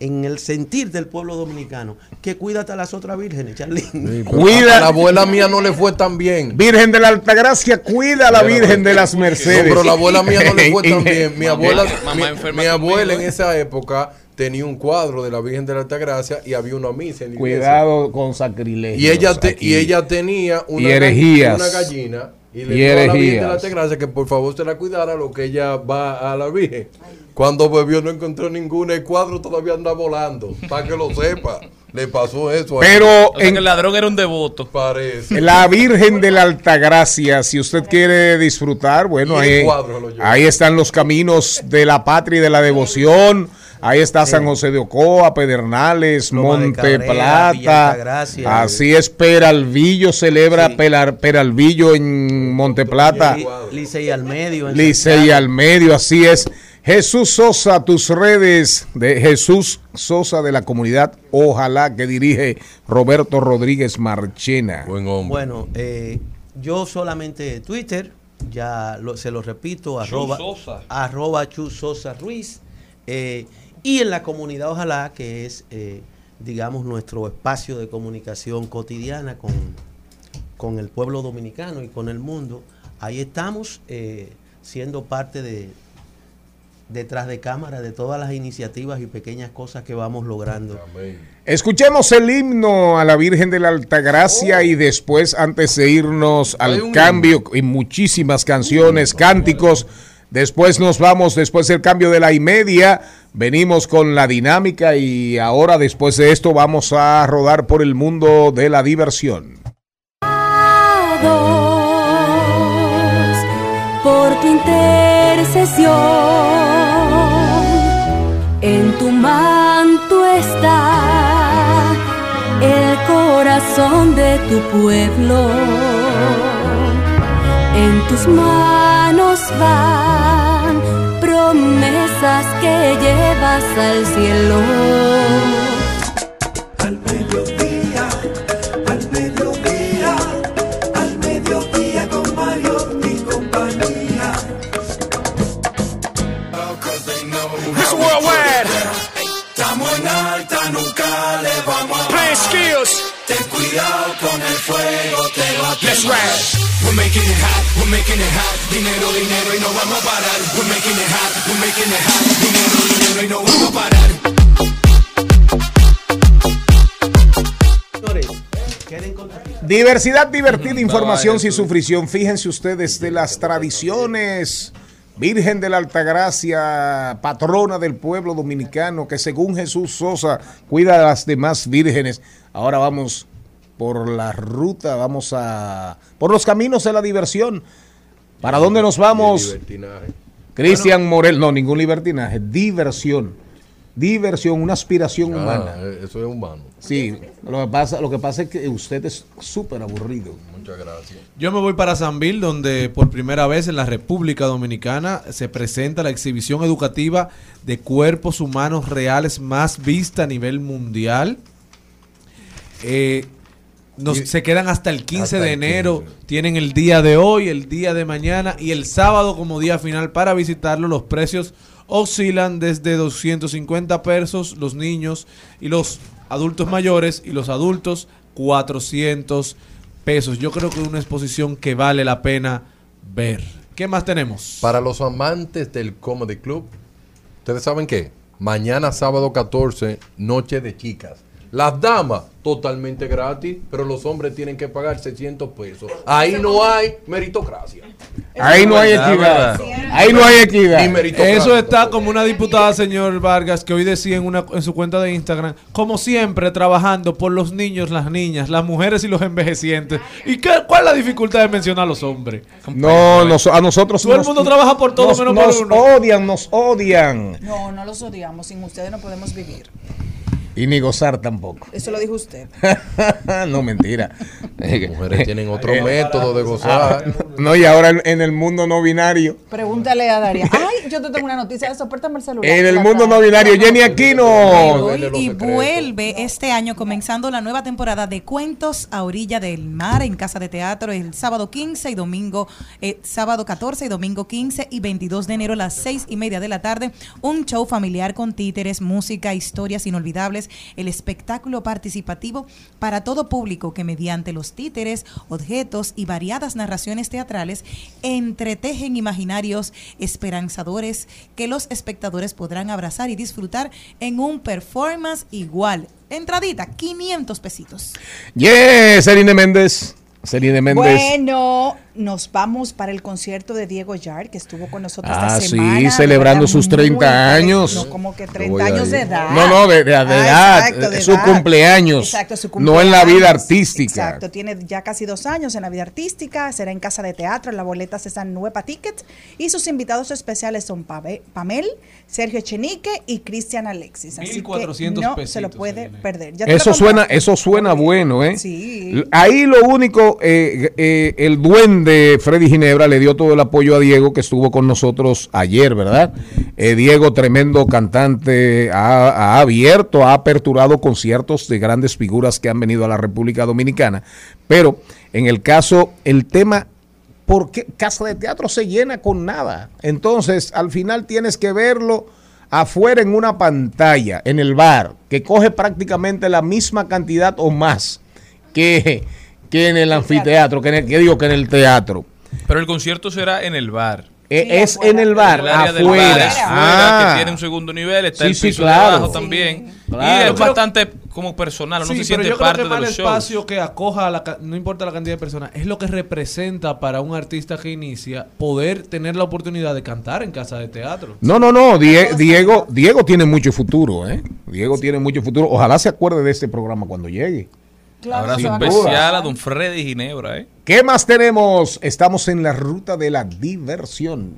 en el sentir del pueblo dominicano que cuídate a las otras vírgenes, Charlene. Cuida- A la abuela mía no le fue tan bien. Virgen de la Altagracia, cuida a la Pero- Virgen de las Mercedes. No, pero la abuela mía no le fue tan bien. Mi abuela, mamá mi- mi abuela en esa época tenía un cuadro de la Virgen de la Altagracia y había una misa en la. Cuidado con sacrilegios. Y ella, te- y ella tenía una, Y una gallina y le Y dijo a la Virgen de la. Altagracia que por favor se la cuidara lo que ella va a la Virgen. Cuando bebió no encontró ninguna, el cuadro todavía anda volando, para que lo sepa. Le pasó eso. a Pero él. O sea, en- que el ladrón era un devoto. Parece. La Virgen de la Altagracia, si usted quiere disfrutar, bueno, ahí, ahí están los caminos de la patria y de la devoción. Ahí está San José de Ocoa, Pedernales, Loma Monte Cabrera, Plata. Así es, Peralvillo celebra Pelar- Peralvillo en Monte Plata. Li- Licey al medio. en Licey al medio, así es. Jesús Sosa, tus redes de Jesús Sosa de la comunidad, ojalá que dirige Roberto Rodríguez Marchena. Buen hombre. Bueno, eh, yo solamente Twitter, ya lo- se lo repito, arroba, Sosa. arroba Chu Sosa Ruiz. eh, y en la comunidad Ojalá, que es, eh, digamos, nuestro espacio de comunicación cotidiana con, con el pueblo dominicano y con el mundo. Ahí estamos eh, siendo parte de detrás de cámara de todas las iniciativas y pequeñas cosas que vamos logrando. Escuchemos el himno a la Virgen de la Altagracia y después, antes de irnos al cambio, y muchísimas canciones, cánticos. Después nos vamos, después del cambio de la y media, venimos con la dinámica y ahora después de esto vamos a rodar por el mundo de la diversión. por tu intercesión. En tu manto está el corazón de tu pueblo. En tus manos van promesas que llevas al cielo. Al mediodía, al mediodía, al mediodía con Mario y compañía. It's worldwide. Estamos en alta, nunca le vamos a Playing skills. Ten cuidado con el fuego, te va a Let's quemar. ride. We're making it hot, we're making it hot. Dinero, dinero y no vamos a parar. We're making it hot, we're making it hot. Dinero, dinero y no vamos a parar. Señores, queden con Diversidad, divertida, información sin sufrición. Fíjense ustedes de las tradiciones. Virgen de la Altagracia, patrona del pueblo dominicano, que según Jesús Sosa cuida a las demás vírgenes. Ahora vamos por la ruta, vamos a... por los caminos de la diversión. ¿Para dónde nos vamos? Libertinaje. Cristian Morel, no, ningún libertinaje, diversión. Diversión, una aspiración Ah, humana. eh, eso es humano. Sí, lo que pasa, lo que pasa es que usted es súper aburrido. Muchas gracias. Yo me voy para San Bill, donde por primera vez en la República Dominicana se presenta la exhibición educativa de cuerpos humanos reales más vista a nivel mundial. Eh, nos- Y- se quedan hasta el 15 Hasta de enero. 15. Tienen el día de hoy, el día de mañana y el sábado como día final para visitarlo. Los precios oscilan desde 250 pesos los niños y los adultos mayores y los adultos 400 pesos. Yo creo que es una exposición que vale la pena ver. ¿Qué más tenemos? Para los amantes del Comedy Club, ¿ustedes saben qué? Mañana sábado 14, Noche de Chicas. Las damas, totalmente gratis, pero los hombres tienen que pagar 600 pesos. Ahí no hay meritocracia. Ahí no hay equidad. Ahí no hay equidad. Eso está como una diputada, señor Vargas, que hoy decía en, una, en su cuenta de Instagram, como siempre, trabajando por los niños, las niñas, las mujeres y los envejecientes. ¿Y qué, cuál es la dificultad de mencionar a los hombres? No, nos- a nosotros Todo el nos- mundo trabaja por todo nos, menos nos por uno. odian, nos odian. No, no los odiamos. Sin ustedes no podemos vivir. Y ni gozar tampoco. Eso lo dijo usted. no, mentira. Las mujeres tienen otro Eh, método de ah, gozar. no, y ahora en, en el mundo no binario. Pregúntale a Daria. Ay, yo te tengo una noticia. Sopértame el celular. En el mundo no binario, Jenny Aquino. Y vuelve este año comenzando la nueva temporada de Cuentos a Orilla del Mar en Casa de Teatro el sábado 15 y domingo, eh, sábado 14 y domingo 15 y 22 de enero a las 6 y media de la tarde. Un show familiar con títeres, música, historias inolvidables, el espectáculo participativo para todo público que mediante los títeres, objetos y variadas narraciones teatrales entretejen imaginarios esperanzadores que los espectadores podrán abrazar y disfrutar en un performance igual. Entradita, 500 pesitos. Yes, Erine Méndez. Celine Méndez. Bueno, nos vamos para el concierto de Diego Yard, que estuvo con nosotros Ah, esta sí, semana. celebrando ¿verdad? sus Muy 30 interesante. años. No, como que Yo 30 voy a años de edad. No, no, de, de- de Ah, edad. exacto, de su edad. cumpleaños. Exacto, su No en la vida cumpleaños. artística. Exacto, tiene ya casi dos años en la vida artística, será en casa de teatro, las boletas están en Nueva Ticket y sus invitados especiales son Pave- Pamel, Sergio Echenique y Cristian Alexis. Así que 1400 no se lo puede perder. Ya Eso lo suena, eso suena bueno, ¿eh? Sí. Ahí lo único, eh, eh, el duende Freddy Ginebra le dio todo el apoyo a Diego que estuvo con nosotros ayer, ¿verdad? Eh, Diego, tremendo cantante, ha, ha abierto, ha aperturado conciertos de grandes figuras que han venido a la República Dominicana. Pero en el caso, el tema ¿por qué Casa de Teatro se llena con nada? Entonces, al final tienes que verlo afuera en una pantalla, en el bar, que coge prácticamente la misma cantidad o más que, que en el anfiteatro, que, en el- que digo que en el teatro. Pero el concierto será en el bar. Eh, es en el bar, El área del afuera. bar es fuera, Ah. que tiene un segundo nivel, está Sí, el sí, piso claro. de abajo Sí. también. Claro. Y es bastante como personal, no se pero siente yo creo parte que de más el los shows. espacio que acoja, a la no importa la cantidad de personas, es lo que representa para un artista que inicia poder tener la oportunidad de cantar en casa de teatro. No, no, no, Die- Diego, Diego tiene mucho futuro, ¿eh? Diego tiene mucho futuro. Ojalá se acuerde de este programa cuando llegue. Abrazo Sin duda. especial a don Freddy Ginebra, ¿eh? ¿Qué más tenemos? Estamos en la ruta de la diversión.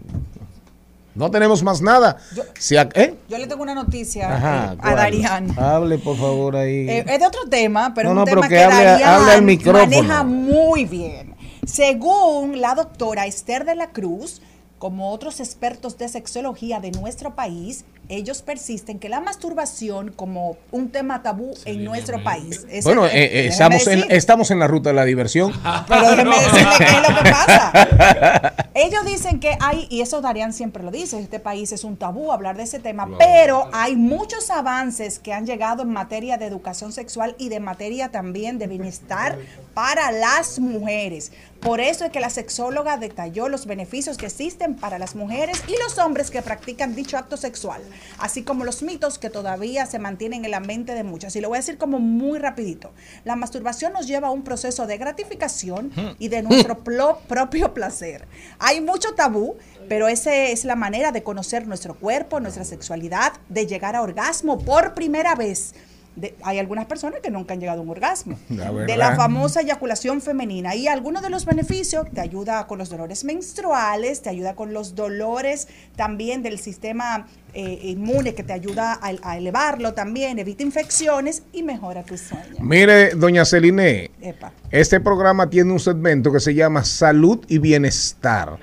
No tenemos más nada. Si a- ¿eh? Yo le tengo una noticia Ajá, eh, a ¿cuál? Darian. Hable, por favor, ahí. Eh, es de otro tema, pero No, es un no, tema pero que, que hable- Darian hable al micrófono. maneja muy bien. Según la doctora Esther de la Cruz, como otros expertos de sexología de nuestro país, ellos persisten que la masturbación como un tema tabú en nuestro país. Es- Bueno, eh, eh, estamos, en, decir. estamos en la ruta de la diversión. Pero déjeme decirle qué es lo que pasa. Ellos dicen que hay, y eso Darían siempre lo dice, este país es un tabú hablar de ese tema, pero hay muchos avances que han llegado en materia de educación sexual y de materia también de bienestar para las mujeres. Por eso es que la sexóloga detalló los beneficios que existen para las mujeres y los hombres que practican dicho acto sexual, así como los mitos que todavía se mantienen en la mente de muchas. Y lo voy a decir como muy rapidito. La masturbación nos lleva a un proceso de gratificación y de nuestro plo- propio placer. Hay mucho tabú, pero esa es la manera de conocer nuestro cuerpo, nuestra sexualidad, de llegar a orgasmo por primera vez. De- hay algunas personas que nunca han llegado a un orgasmo. La de la famosa eyaculación femenina. Y algunos de los beneficios te ayuda con los dolores menstruales, te ayuda con los dolores también del sistema eh, inmune que te ayuda a, a elevarlo también, evita infecciones y mejora tu sueño. Mire, doña Celine, Epa. este programa tiene un segmento que se llama Salud y Bienestar.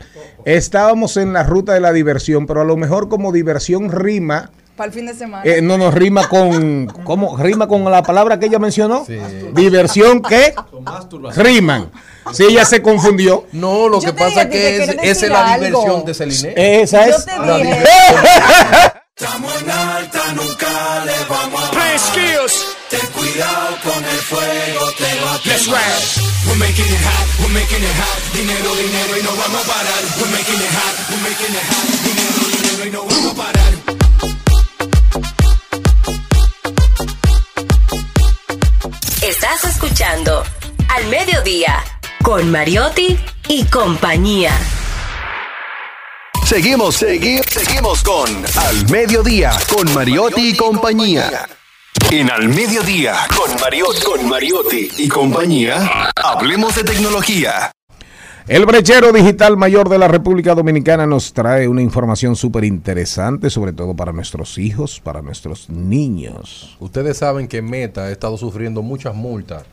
Estábamos en la ruta de la diversión, pero a lo mejor como diversión rima, Para el fin de semana. eh, no nos rima con, ¿cómo? Rima con la palabra que ella mencionó. Diversión que riman. Si ella se confundió. No, lo que pasa es que es- esa es la diversión de Celine. Esa Yo es. te la dije. diversión. Estamos en alta, nunca le vamos a. Ten cuidado con el fuego, te va a quemar. We're making it hot, we're making it hot. Dinero, dinero y no vamos a parar. We're making it hot, we're making it hot. Dinero, dinero y no vamos a parar. Estás escuchando Al Mediodía con Mariotti y compañía. Seguimos, segui- seguimos con Al Mediodía, con Mariotti y compañía. En Al Mediodía, con Mariotti, con Mariotti y compañía, hablemos de tecnología. El brechero digital mayor de la República Dominicana nos trae una información súper interesante, sobre todo para nuestros hijos, para nuestros niños. Ustedes saben que Meta ha estado sufriendo muchas multas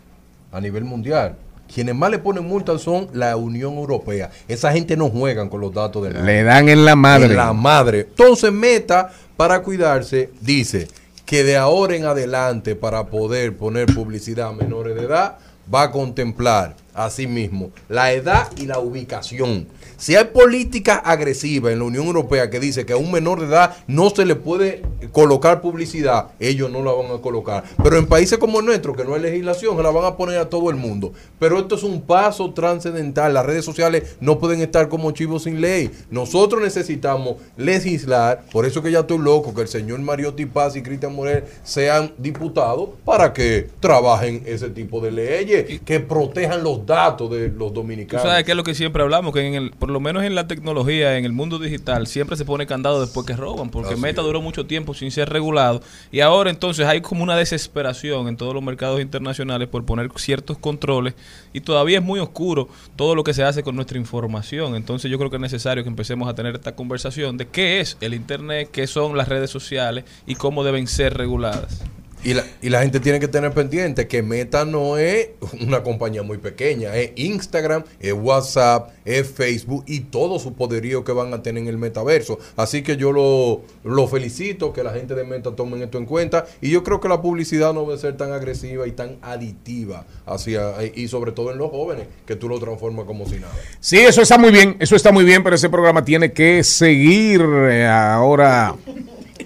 a nivel mundial. Quienes más le ponen multas son la Unión Europea. Esa gente no juegan con los datos de Le dan en la madre. En la madre. Entonces Meta, para cuidarse, dice que de ahora en adelante, para poder poner publicidad a menores de edad, va a contemplar asimismo la edad y la ubicación. Si hay política agresiva en la Unión Europea que dice que a un menor de edad no se le puede colocar publicidad, ellos no la van a colocar. Pero en países como el nuestro, que no hay legislación, se la van a poner a todo el mundo. Pero esto es un paso trascendental. Las redes sociales no pueden estar como chivos sin ley. Nosotros necesitamos legislar. Por eso que ya estoy loco que el señor Mariotti Paz y Cristian Morel sean diputados para que trabajen ese tipo de leyes que protejan los los datos de los Tú dominicanos. sabes que es lo que siempre hablamos, que en el, por lo menos en la tecnología, en el mundo digital, siempre se pone candado después que roban, porque Así Meta duró mucho tiempo sin ser regulado. Y ahora entonces hay como una desesperación en todos los mercados internacionales por poner ciertos controles y todavía es muy oscuro todo lo que se hace con nuestra información. Entonces yo creo que es necesario que empecemos a tener esta conversación de qué es el Internet, qué son las redes sociales y cómo deben ser reguladas. Y la, y la gente tiene que tener pendiente que Meta no es una compañía muy pequeña, es Instagram, es WhatsApp, es Facebook y todo su poderío que van a tener en el metaverso. Así que yo lo, lo felicito que la gente de Meta tomen esto en cuenta y yo creo que la publicidad no debe ser tan agresiva y tan aditiva hacia y sobre todo en los jóvenes que tú lo transformas como si nada. Sí, eso está muy bien, eso está muy bien, pero ese programa tiene que seguir. Eh, Ahora,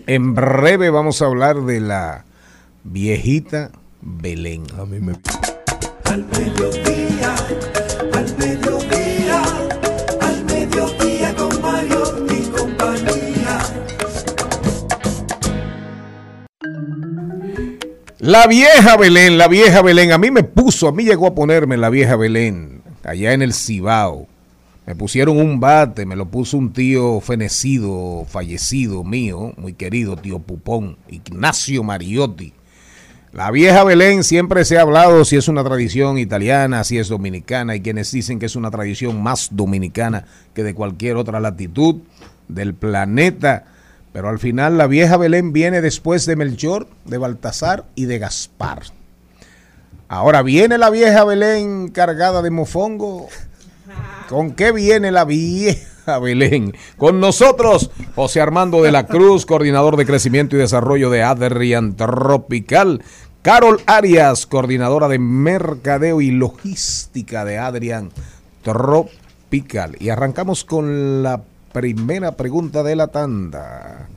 en breve vamos a hablar de la viejita Belén. A mí me... Al mediodía, al mediodía, al mediodía con Mario y compañía. La vieja Belén, la vieja Belén, a mí me puso, a mí llegó a ponerme la vieja Belén, allá en el Cibao. Me pusieron un bate, me lo puso un tío fenecido, fallecido mío, muy querido, tío Pupón, Ignacio Mariotti. La vieja Belén siempre se ha hablado si es una tradición italiana, si es dominicana, hay quienes dicen que es una tradición más dominicana que de cualquier otra latitud del planeta. Pero al final la vieja Belén viene después de Melchor, de Baltasar y de Gaspar. Ahora viene la vieja Belén cargada de mofongo. ¿Con qué viene la vieja Belén? Con nosotros, José Armando de la Cruz, coordinador de crecimiento y desarrollo de Adrian Tropical. Carol Arias, coordinadora de mercadeo y logística de Adrian Tropical. Y arrancamos con la primera pregunta de la tanda.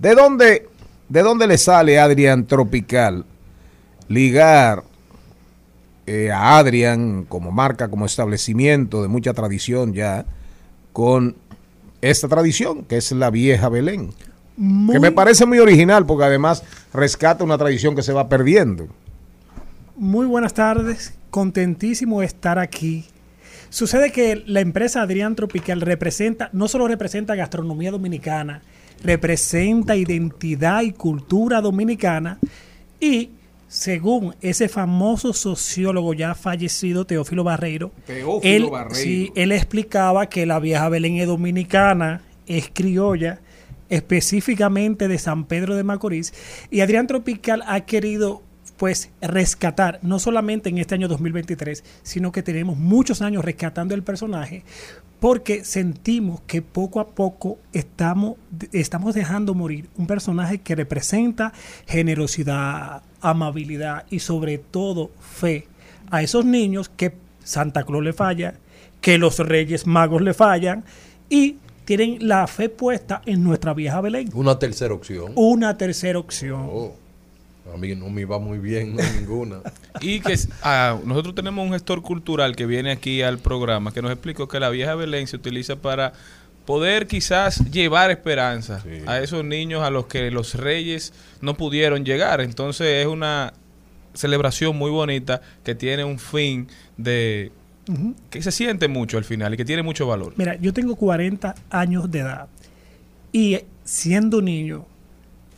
¿De dónde, de dónde le sale Adrian Tropical ligar eh, a Adrian como marca, como establecimiento de mucha tradición ya, con esta tradición que es la vieja Belén? Que me parece muy original porque además rescata una tradición que se va perdiendo. Muy buenas tardes, contentísimo de estar aquí. Sucede que la empresa Adrián Tropical representa, no solo representa gastronomía dominicana, representa identidad y cultura dominicana y según ese famoso sociólogo ya fallecido Teófilo Barreiro, Teófilo él, Barreiro. sí, él explicaba que la vieja Belén es dominicana, es criolla, específicamente de San Pedro de Macorís, y Adrián Tropical ha querido pues rescatar, no solamente en este año 2023, sino que tenemos muchos años rescatando el personaje, porque sentimos que poco a poco estamos, estamos dejando morir un personaje que representa generosidad, amabilidad y sobre todo fe a esos niños que Santa Claus le falla, que los Reyes Magos le fallan y tienen la fe puesta en nuestra vieja Belén. Una tercera opción. Una tercera opción. Oh, a mí no me iba muy bien no, ninguna. Y que ah, nosotros tenemos un gestor cultural que viene aquí al programa que nos explicó que la vieja Belén se utiliza para poder quizás llevar esperanza a esos niños a los que los reyes no pudieron llegar. Entonces es una celebración muy bonita que tiene un fin de Que se siente mucho al final y que tiene mucho valor. Mira, yo tengo 40 años de edad y eh, siendo niño,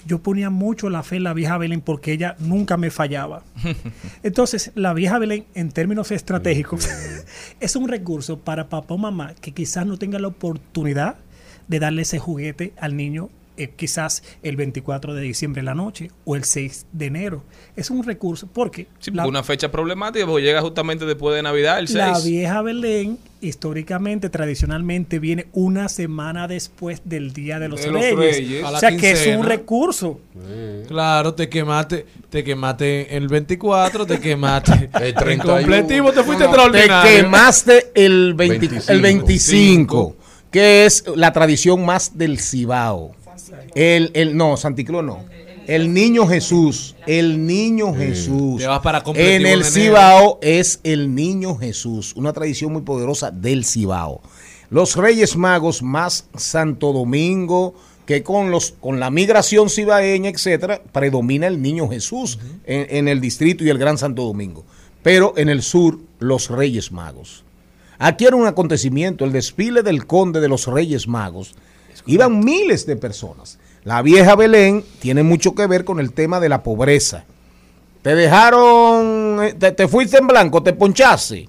yo ponía mucho la fe en la vieja Belén porque ella nunca me fallaba. Entonces, la vieja Belén, en términos estratégicos, es un recurso para papá o mamá que quizás no tenga la oportunidad de darle ese juguete al niño eh, quizás el 24 de diciembre en la noche o el 6 de enero. Es un recurso porque Sí, la- porque una fecha problemática porque llega justamente después de Navidad, el 6. la vieja Belén, históricamente, tradicionalmente, viene una semana después del Día de los De los Reyes. Reyes. A O sea que es un recurso. Claro, te quemaste, te quemaste el 24, te quemaste El 31. En completivo te fuiste No, no, extraordinario. Te quemaste el, 20 25. el 25, que es la tradición más del Cibao. El, el, no, Santiclón no. El niño Jesús, el niño Jesús. Te vas para completivo en el. Cibao es el niño Jesús, una tradición muy poderosa del Cibao. Los Reyes Magos más Santo Domingo, que con los con la migración cibaeña, etcétera, predomina el niño Jesús en, en el distrito y el Gran Santo Domingo. Pero en el sur los Reyes Magos. Aquí era un acontecimiento, el desfile del conde de los Reyes Magos. Iban miles de personas. La vieja Belén tiene mucho que ver con el tema de la pobreza. Te dejaron, eh, te, te fuiste en blanco, te ponchaste.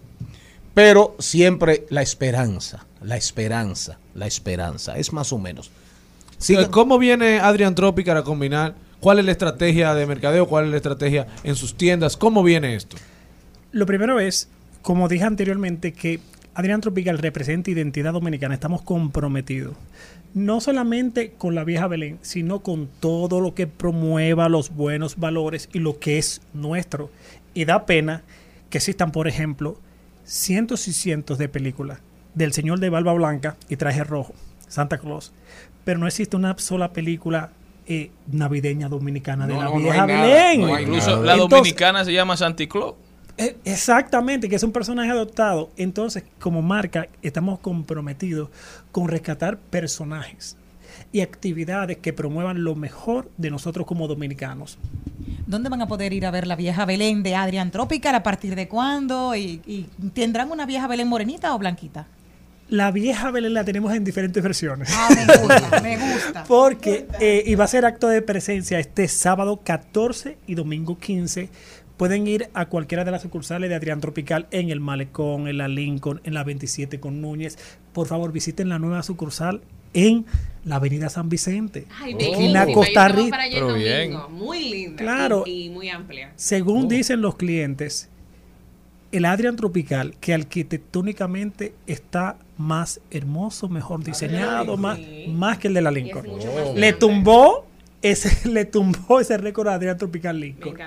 Pero siempre la esperanza, la esperanza, la esperanza. Es más o menos. Entonces, ¿Cómo viene Adrian Tropical a combinar? ¿Cuál es la estrategia de mercadeo? ¿Cuál es la estrategia en sus tiendas? ¿Cómo viene esto? Lo primero es, como dije anteriormente, que Adrián Tropical representa identidad dominicana. Estamos comprometidos. No solamente con la vieja Belén, sino con todo lo que promueva los buenos valores y lo que es nuestro. Y da pena que existan, por ejemplo, cientos y cientos de películas del Señor de Barba Blanca y Traje Rojo, Santa Claus, pero no existe una sola película eh, navideña dominicana de la no, no vieja. Belén. Incluso la Entonces, dominicana se llama Santi Claus. eh, Exactamente, que es un personaje adoptado. Entonces, como marca, estamos comprometidos con rescatar personajes y actividades que promuevan lo mejor de nosotros como dominicanos. ¿Dónde van a poder ir a ver la vieja Belén de Adrian Tropical? ¿A partir de cuándo? ¿Y, y tendrán una vieja Belén morenita o blanquita? La vieja Belén la tenemos en diferentes versiones. Ah, me gusta, me gusta. Porque eh, y va a ser acto de presencia este sábado 14 y domingo 15. Pueden ir a cualquiera de las sucursales de Adrián Tropical en el Malecón, en la Lincoln, en la 27 con Núñez. Por favor, visiten la nueva sucursal en la Avenida San Vicente. Ay, esquina. Costa Rica. Muy linda. Claro. Y, y muy amplia. Según dicen los clientes, el Adrian Tropical, que arquitectónicamente está más hermoso, mejor diseñado, más, más que el de la Lincoln. Le tumbó ese, le tumbó ese récord a Adrian Tropical Lincoln.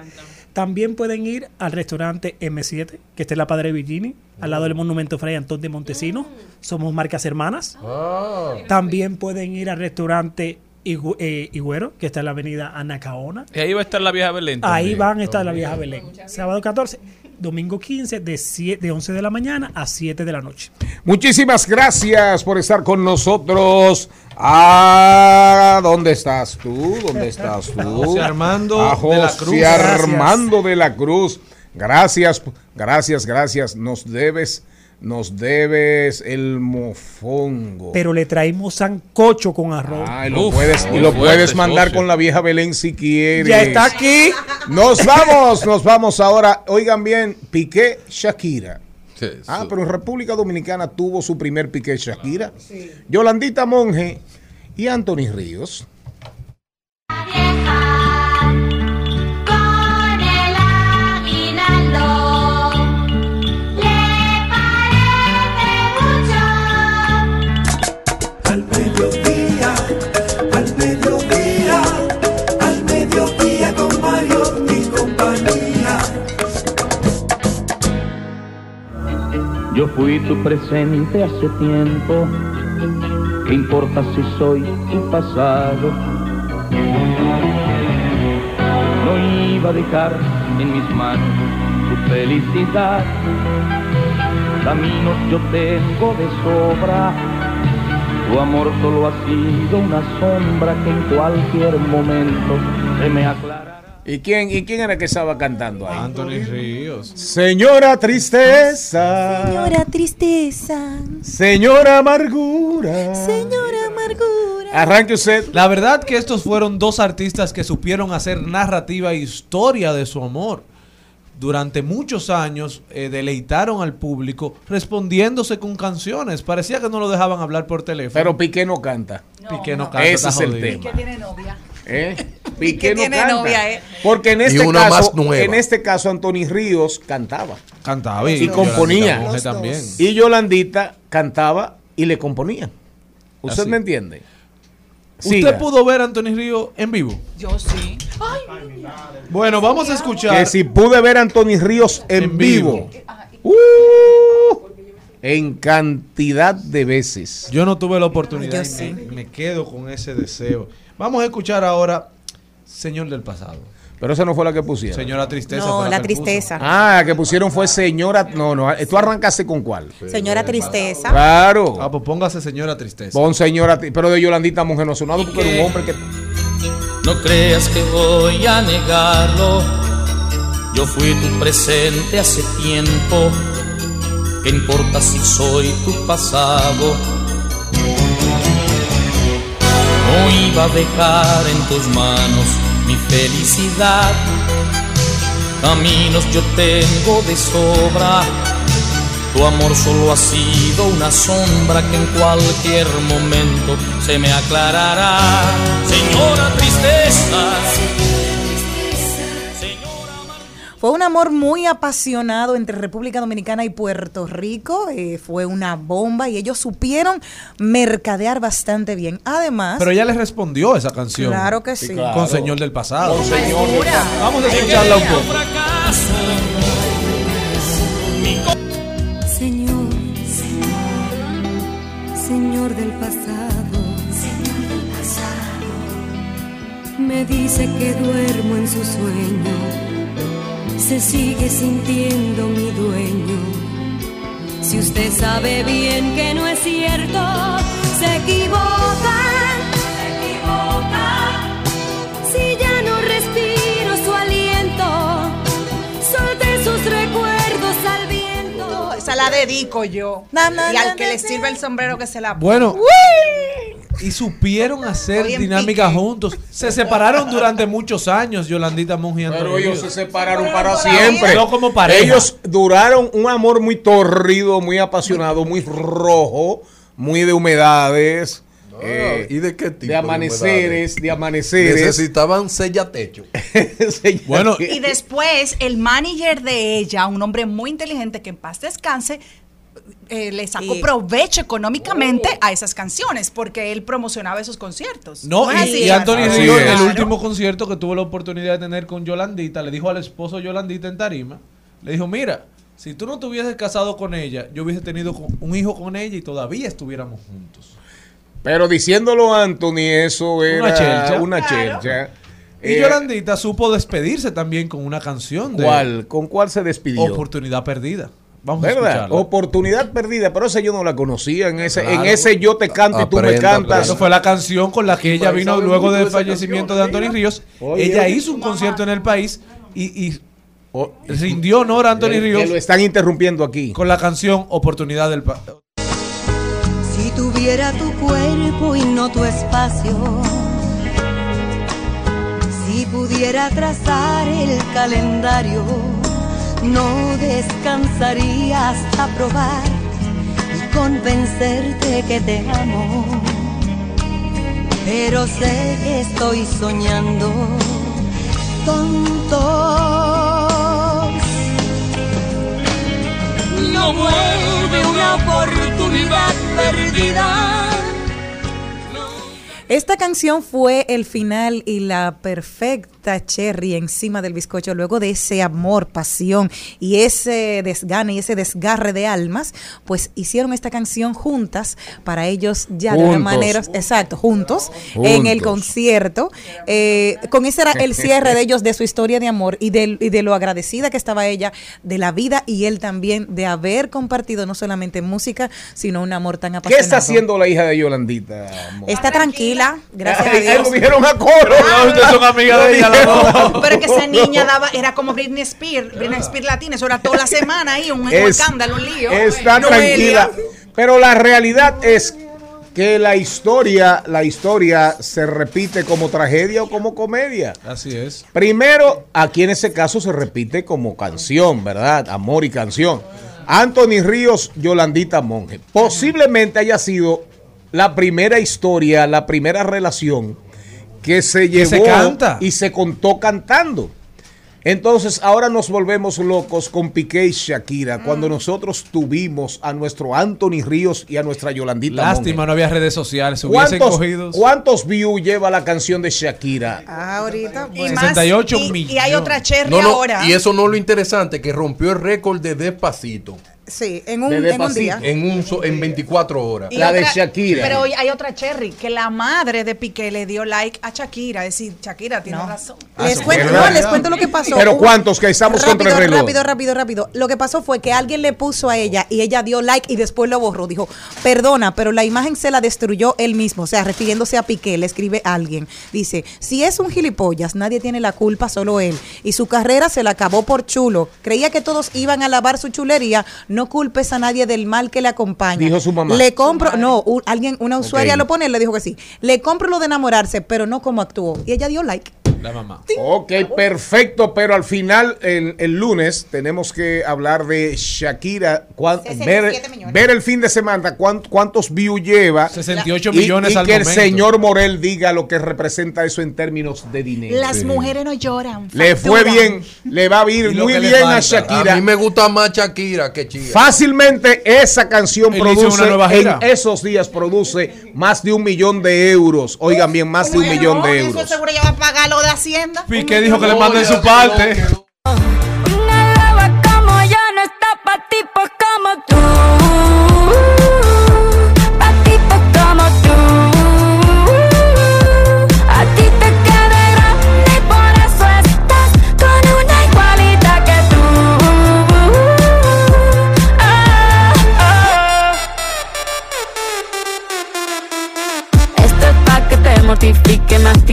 También pueden ir al restaurante M7, que está en la Padre Villini, al lado del Monumento Fray Antón de Montesino. Somos marcas hermanas. También pueden ir al restaurante Igu- eh, Higüero, que está en la avenida Anacaona. Y ahí va a estar la vieja Belén. Ahí van a estar la vieja Belén. Sábado 14, domingo 15, de, 7 de 11 de la mañana a 7 de la noche. Muchísimas gracias por estar con nosotros. Ah, ¿dónde estás tú? ¿Dónde estás tú? José Armando A de la José Cruz. Armando de la Cruz. Gracias, gracias, gracias. Nos debes, nos debes el mofongo. Pero le traímos sancocho con arroz. Ah, y lo puedes, y lo puedes mandar con la vieja Belén si quieres. Ya está aquí. Nos vamos, nos vamos ahora. Oigan bien, Piqué Shakira. Ah, pero en República Dominicana tuvo su primer Piqué Shakira. Yolandita Monge y Anthony Ríos. Yo fui tu presente hace tiempo. ¿Qué importa si soy tu pasado? No iba a dejar en mis manos tu felicidad. Caminos yo tengo de sobra. Tu amor solo ha sido una sombra que en cualquier momento se me aclara. ¿Y quién, ¿Y quién era que estaba cantando ahí? Anthony Ríos. Señora Tristeza. Señora tristeza, Señora Amargura. señora amargura. Arranque usted. La verdad que estos fueron dos artistas que supieron hacer narrativa e historia de su amor. Durante muchos años eh, deleitaron al público respondiéndose con canciones. Parecía que no lo dejaban hablar por teléfono. Pero Piqué no canta. Piqué no canta. Ese es el tema. tiene novia. ¿Eh? Piqué no tiene canta. novia, ¿eh? Porque en Y este caso, más nueva. en este caso Anthony Ríos cantaba Cantaba y, componía. También. Y Yolandita cantaba y le componía. ¿Usted Así. me entiende? ¿Usted Siga. pudo ver a Anthony Ríos en vivo? Yo sí. Bueno, vamos a escuchar. que si pude ver a Anthony Ríos en, En vivo, vivo. uh, en cantidad de veces. Yo no tuve la oportunidad Yo y sí. me, me quedo con ese deseo. Vamos a escuchar ahora Señor del Pasado. Pero esa no fue la que pusieron. Señora Tristeza. No, fue la que él puso. tristeza. Ah, que pusieron fue señora. No, no. Tú arrancaste con cuál. Señora tristeza. Claro. Ah, pues póngase Señora Tristeza. Pon señora. Pero de Yolandita Mujer no ha sonado porque era un hombre que. No creas que voy a negarlo. Yo fui tu presente hace tiempo. ¿Qué importa si soy tu pasado? No iba a dejar en tus manos mi felicidad. Caminos yo tengo de sobra. Tu amor solo ha sido una sombra que en cualquier momento se me aclarará. Señora tristeza. Fue un amor muy apasionado entre República Dominicana y Puerto Rico. eh, fue una bomba y ellos supieron mercadear bastante bien. Además, Pero ella le respondió esa canción. Claro que sí. Sí, claro. Con Señor del Pasado. Con Señor del Segura. Pasado. Vamos a escucharla un poco. Señor, Señor del pasado, Señor del pasado, me dice que duermo en su sueño, se sigue sintiendo mi dueño. Si usted sabe bien que no es cierto, se equivoca, la dedico yo. Na, na, y al na, que na, le sirva el sombrero que se la ponga. Bueno. ¡Uy! Y supieron hacer dinámica juntos. Se separaron durante muchos años, Yolandita Monge y Antonio Pero ellos se separaron para siempre. No como pareja. Ellos duraron un amor muy torrido, muy apasionado, muy rojo, muy de humedades. Eh, ¿Y de qué tipo? de amaneceres, de amaneceres. Necesitaban sellatecho. Bueno, Y después el manager de ella, un hombre muy inteligente que en paz descanse, eh, le sacó Y- provecho económicamente a esas canciones porque él promocionaba esos conciertos. No, y, así? y Anthony Ríos, es. el Claro. último concierto que tuvo la oportunidad de tener con Yolandita, le dijo al esposo Yolandita en Tarima, le dijo, mira, si tú no te hubieses casado con ella, yo hubiese tenido con- un hijo con ella y todavía estuviéramos juntos. Pero diciéndolo Anthony, eso era Una chelcha. una Claro. chelcha. Y Eh, Yolandita supo despedirse también con una canción de ¿Cuál? ¿Con cuál se despidió? Oportunidad Perdida. Vamos a ¿Verdad? escucharla. Oportunidad perdida, pero esa yo no la conocía. En ese, en ese yo te canto y tú me Aprenda, cantas. Eso fue la canción con la que ella vino luego del fallecimiento canción, de Anthony. Ríos. Oye, ella oye. hizo un concierto en el país y, y rindió honor a Anthony Que- Ríos que lo están interrumpiendo aquí. con la canción Oportunidad del Pa- Si tuviera tu cuerpo y no tu espacio, si pudiera trazar el calendario, no descansaría hasta probar y convencerte que te amo. Pero sé que estoy soñando, tontos. No vuelve una oportunidad Esta canción fue el final y la perfecta cherry encima del bizcocho luego de ese amor, pasión y ese desgane y ese desgarre de almas, pues hicieron esta canción juntas para ellos ya de una manera, exacto, juntos, en el concierto. Eh, con ese era el cierre de ellos de su historia de amor y de, y de lo agradecida que estaba ella de la vida y él también de haber compartido no solamente música, sino un amor tan ¿Qué apasionado. está haciendo la hija de Yolandita? amor? Está tranquila, gracias a Ay, ay, Dios. lo dijeron a coro. No, ustedes son amigas de ella, dos. Pero que esa niña daba, era como Britney Spears, Britney Spears latina, eso era toda la semana ahí, un, un Es- escándalo, un lío. Está tranquila. Pero la realidad es que la historia, la historia se repite como tragedia o como comedia. Así es. Primero, aquí en ese caso se repite como canción, ¿verdad? Amor y canción. Anthony Ríos, Yolandita Monge. Posiblemente haya sido la primera historia, la primera relación que se llevó se canta. y se contó cantando. Entonces, ahora nos volvemos locos con Piqué y Shakira cuando nosotros tuvimos a nuestro Anthony Ríos y a nuestra Yolandita Lástima, Monge. no había redes sociales, se hubiesen ¿Cuántos, cogido. ¿Cuántos views lleva la canción de Shakira? Ah, ahorita, Y bueno. más, 68 y- millones. Y hay otra cherry No, no, ahora. y eso no es lo interesante, que rompió el récord de Despacito. Sí, en un, De en un día. En, un, so- en 24 horas. Y la de Shakira. Pero hoy hay otra cherry, que la madre de Piqué le dio like a Shakira. Es decir, Shakira tiene No. razón. Les eso cuento, no, les cuento lo que pasó. Pero ¿cuántos? Que estamos rápido, contra el reloj. Rápido, rápido, rápido. Lo que pasó fue que alguien le puso a ella y ella dio like y después lo borró. Dijo, perdona, pero la imagen se la destruyó él mismo. O sea, refiriéndose a Piqué, le escribe a alguien. Dice, si es un gilipollas, nadie tiene la culpa, solo él. Y su carrera se la acabó por chulo. Creía que todos iban a lavar su chulería. No culpes a nadie del mal que le acompaña. Dijo su mamá. Le compro, no, u- alguien, una usuaria lo pone, le dijo que sí. Le compro lo de enamorarse, pero no como actuó. Y ella dio like. La mamá. Ok, perfecto, pero al final, el, el lunes, tenemos que hablar de Shakira. cuán- 67 ver, ver el fin de semana cuán- cuántos views lleva. 68 y- millones y al que el señor Morel diga lo que representa eso en términos de dinero. Las mujeres no lloran. Le fue bien, le va a ir muy bien a. Shakira. A mí me gusta más Shakira que Chía. Fácilmente esa canción Él produce una nueva en esos días produce más de un millón de euros. Oigan bien, más de un millón de Eso euros. seguro ya va a pagar lo de Hacienda. Piqué dijo que le manden su parte. Una loba como yo no está pa' tipos como tú.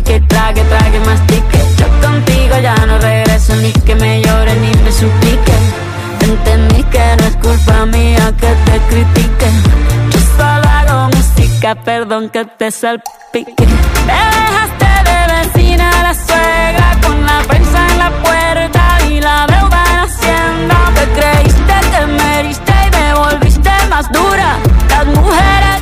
Mortifique, mastique, trague, trague, mastique. Yo contigo ya no regreso ni que me llore ni me suplique. Entendí que no es culpa mía que te critique. Yo solo hago música, perdón que te salpique. Me dejaste de vecina la suegra con la prensa en la puerta y la deuda en hacienda. Te creíste que me heriste y me volviste más dura. Las mujeres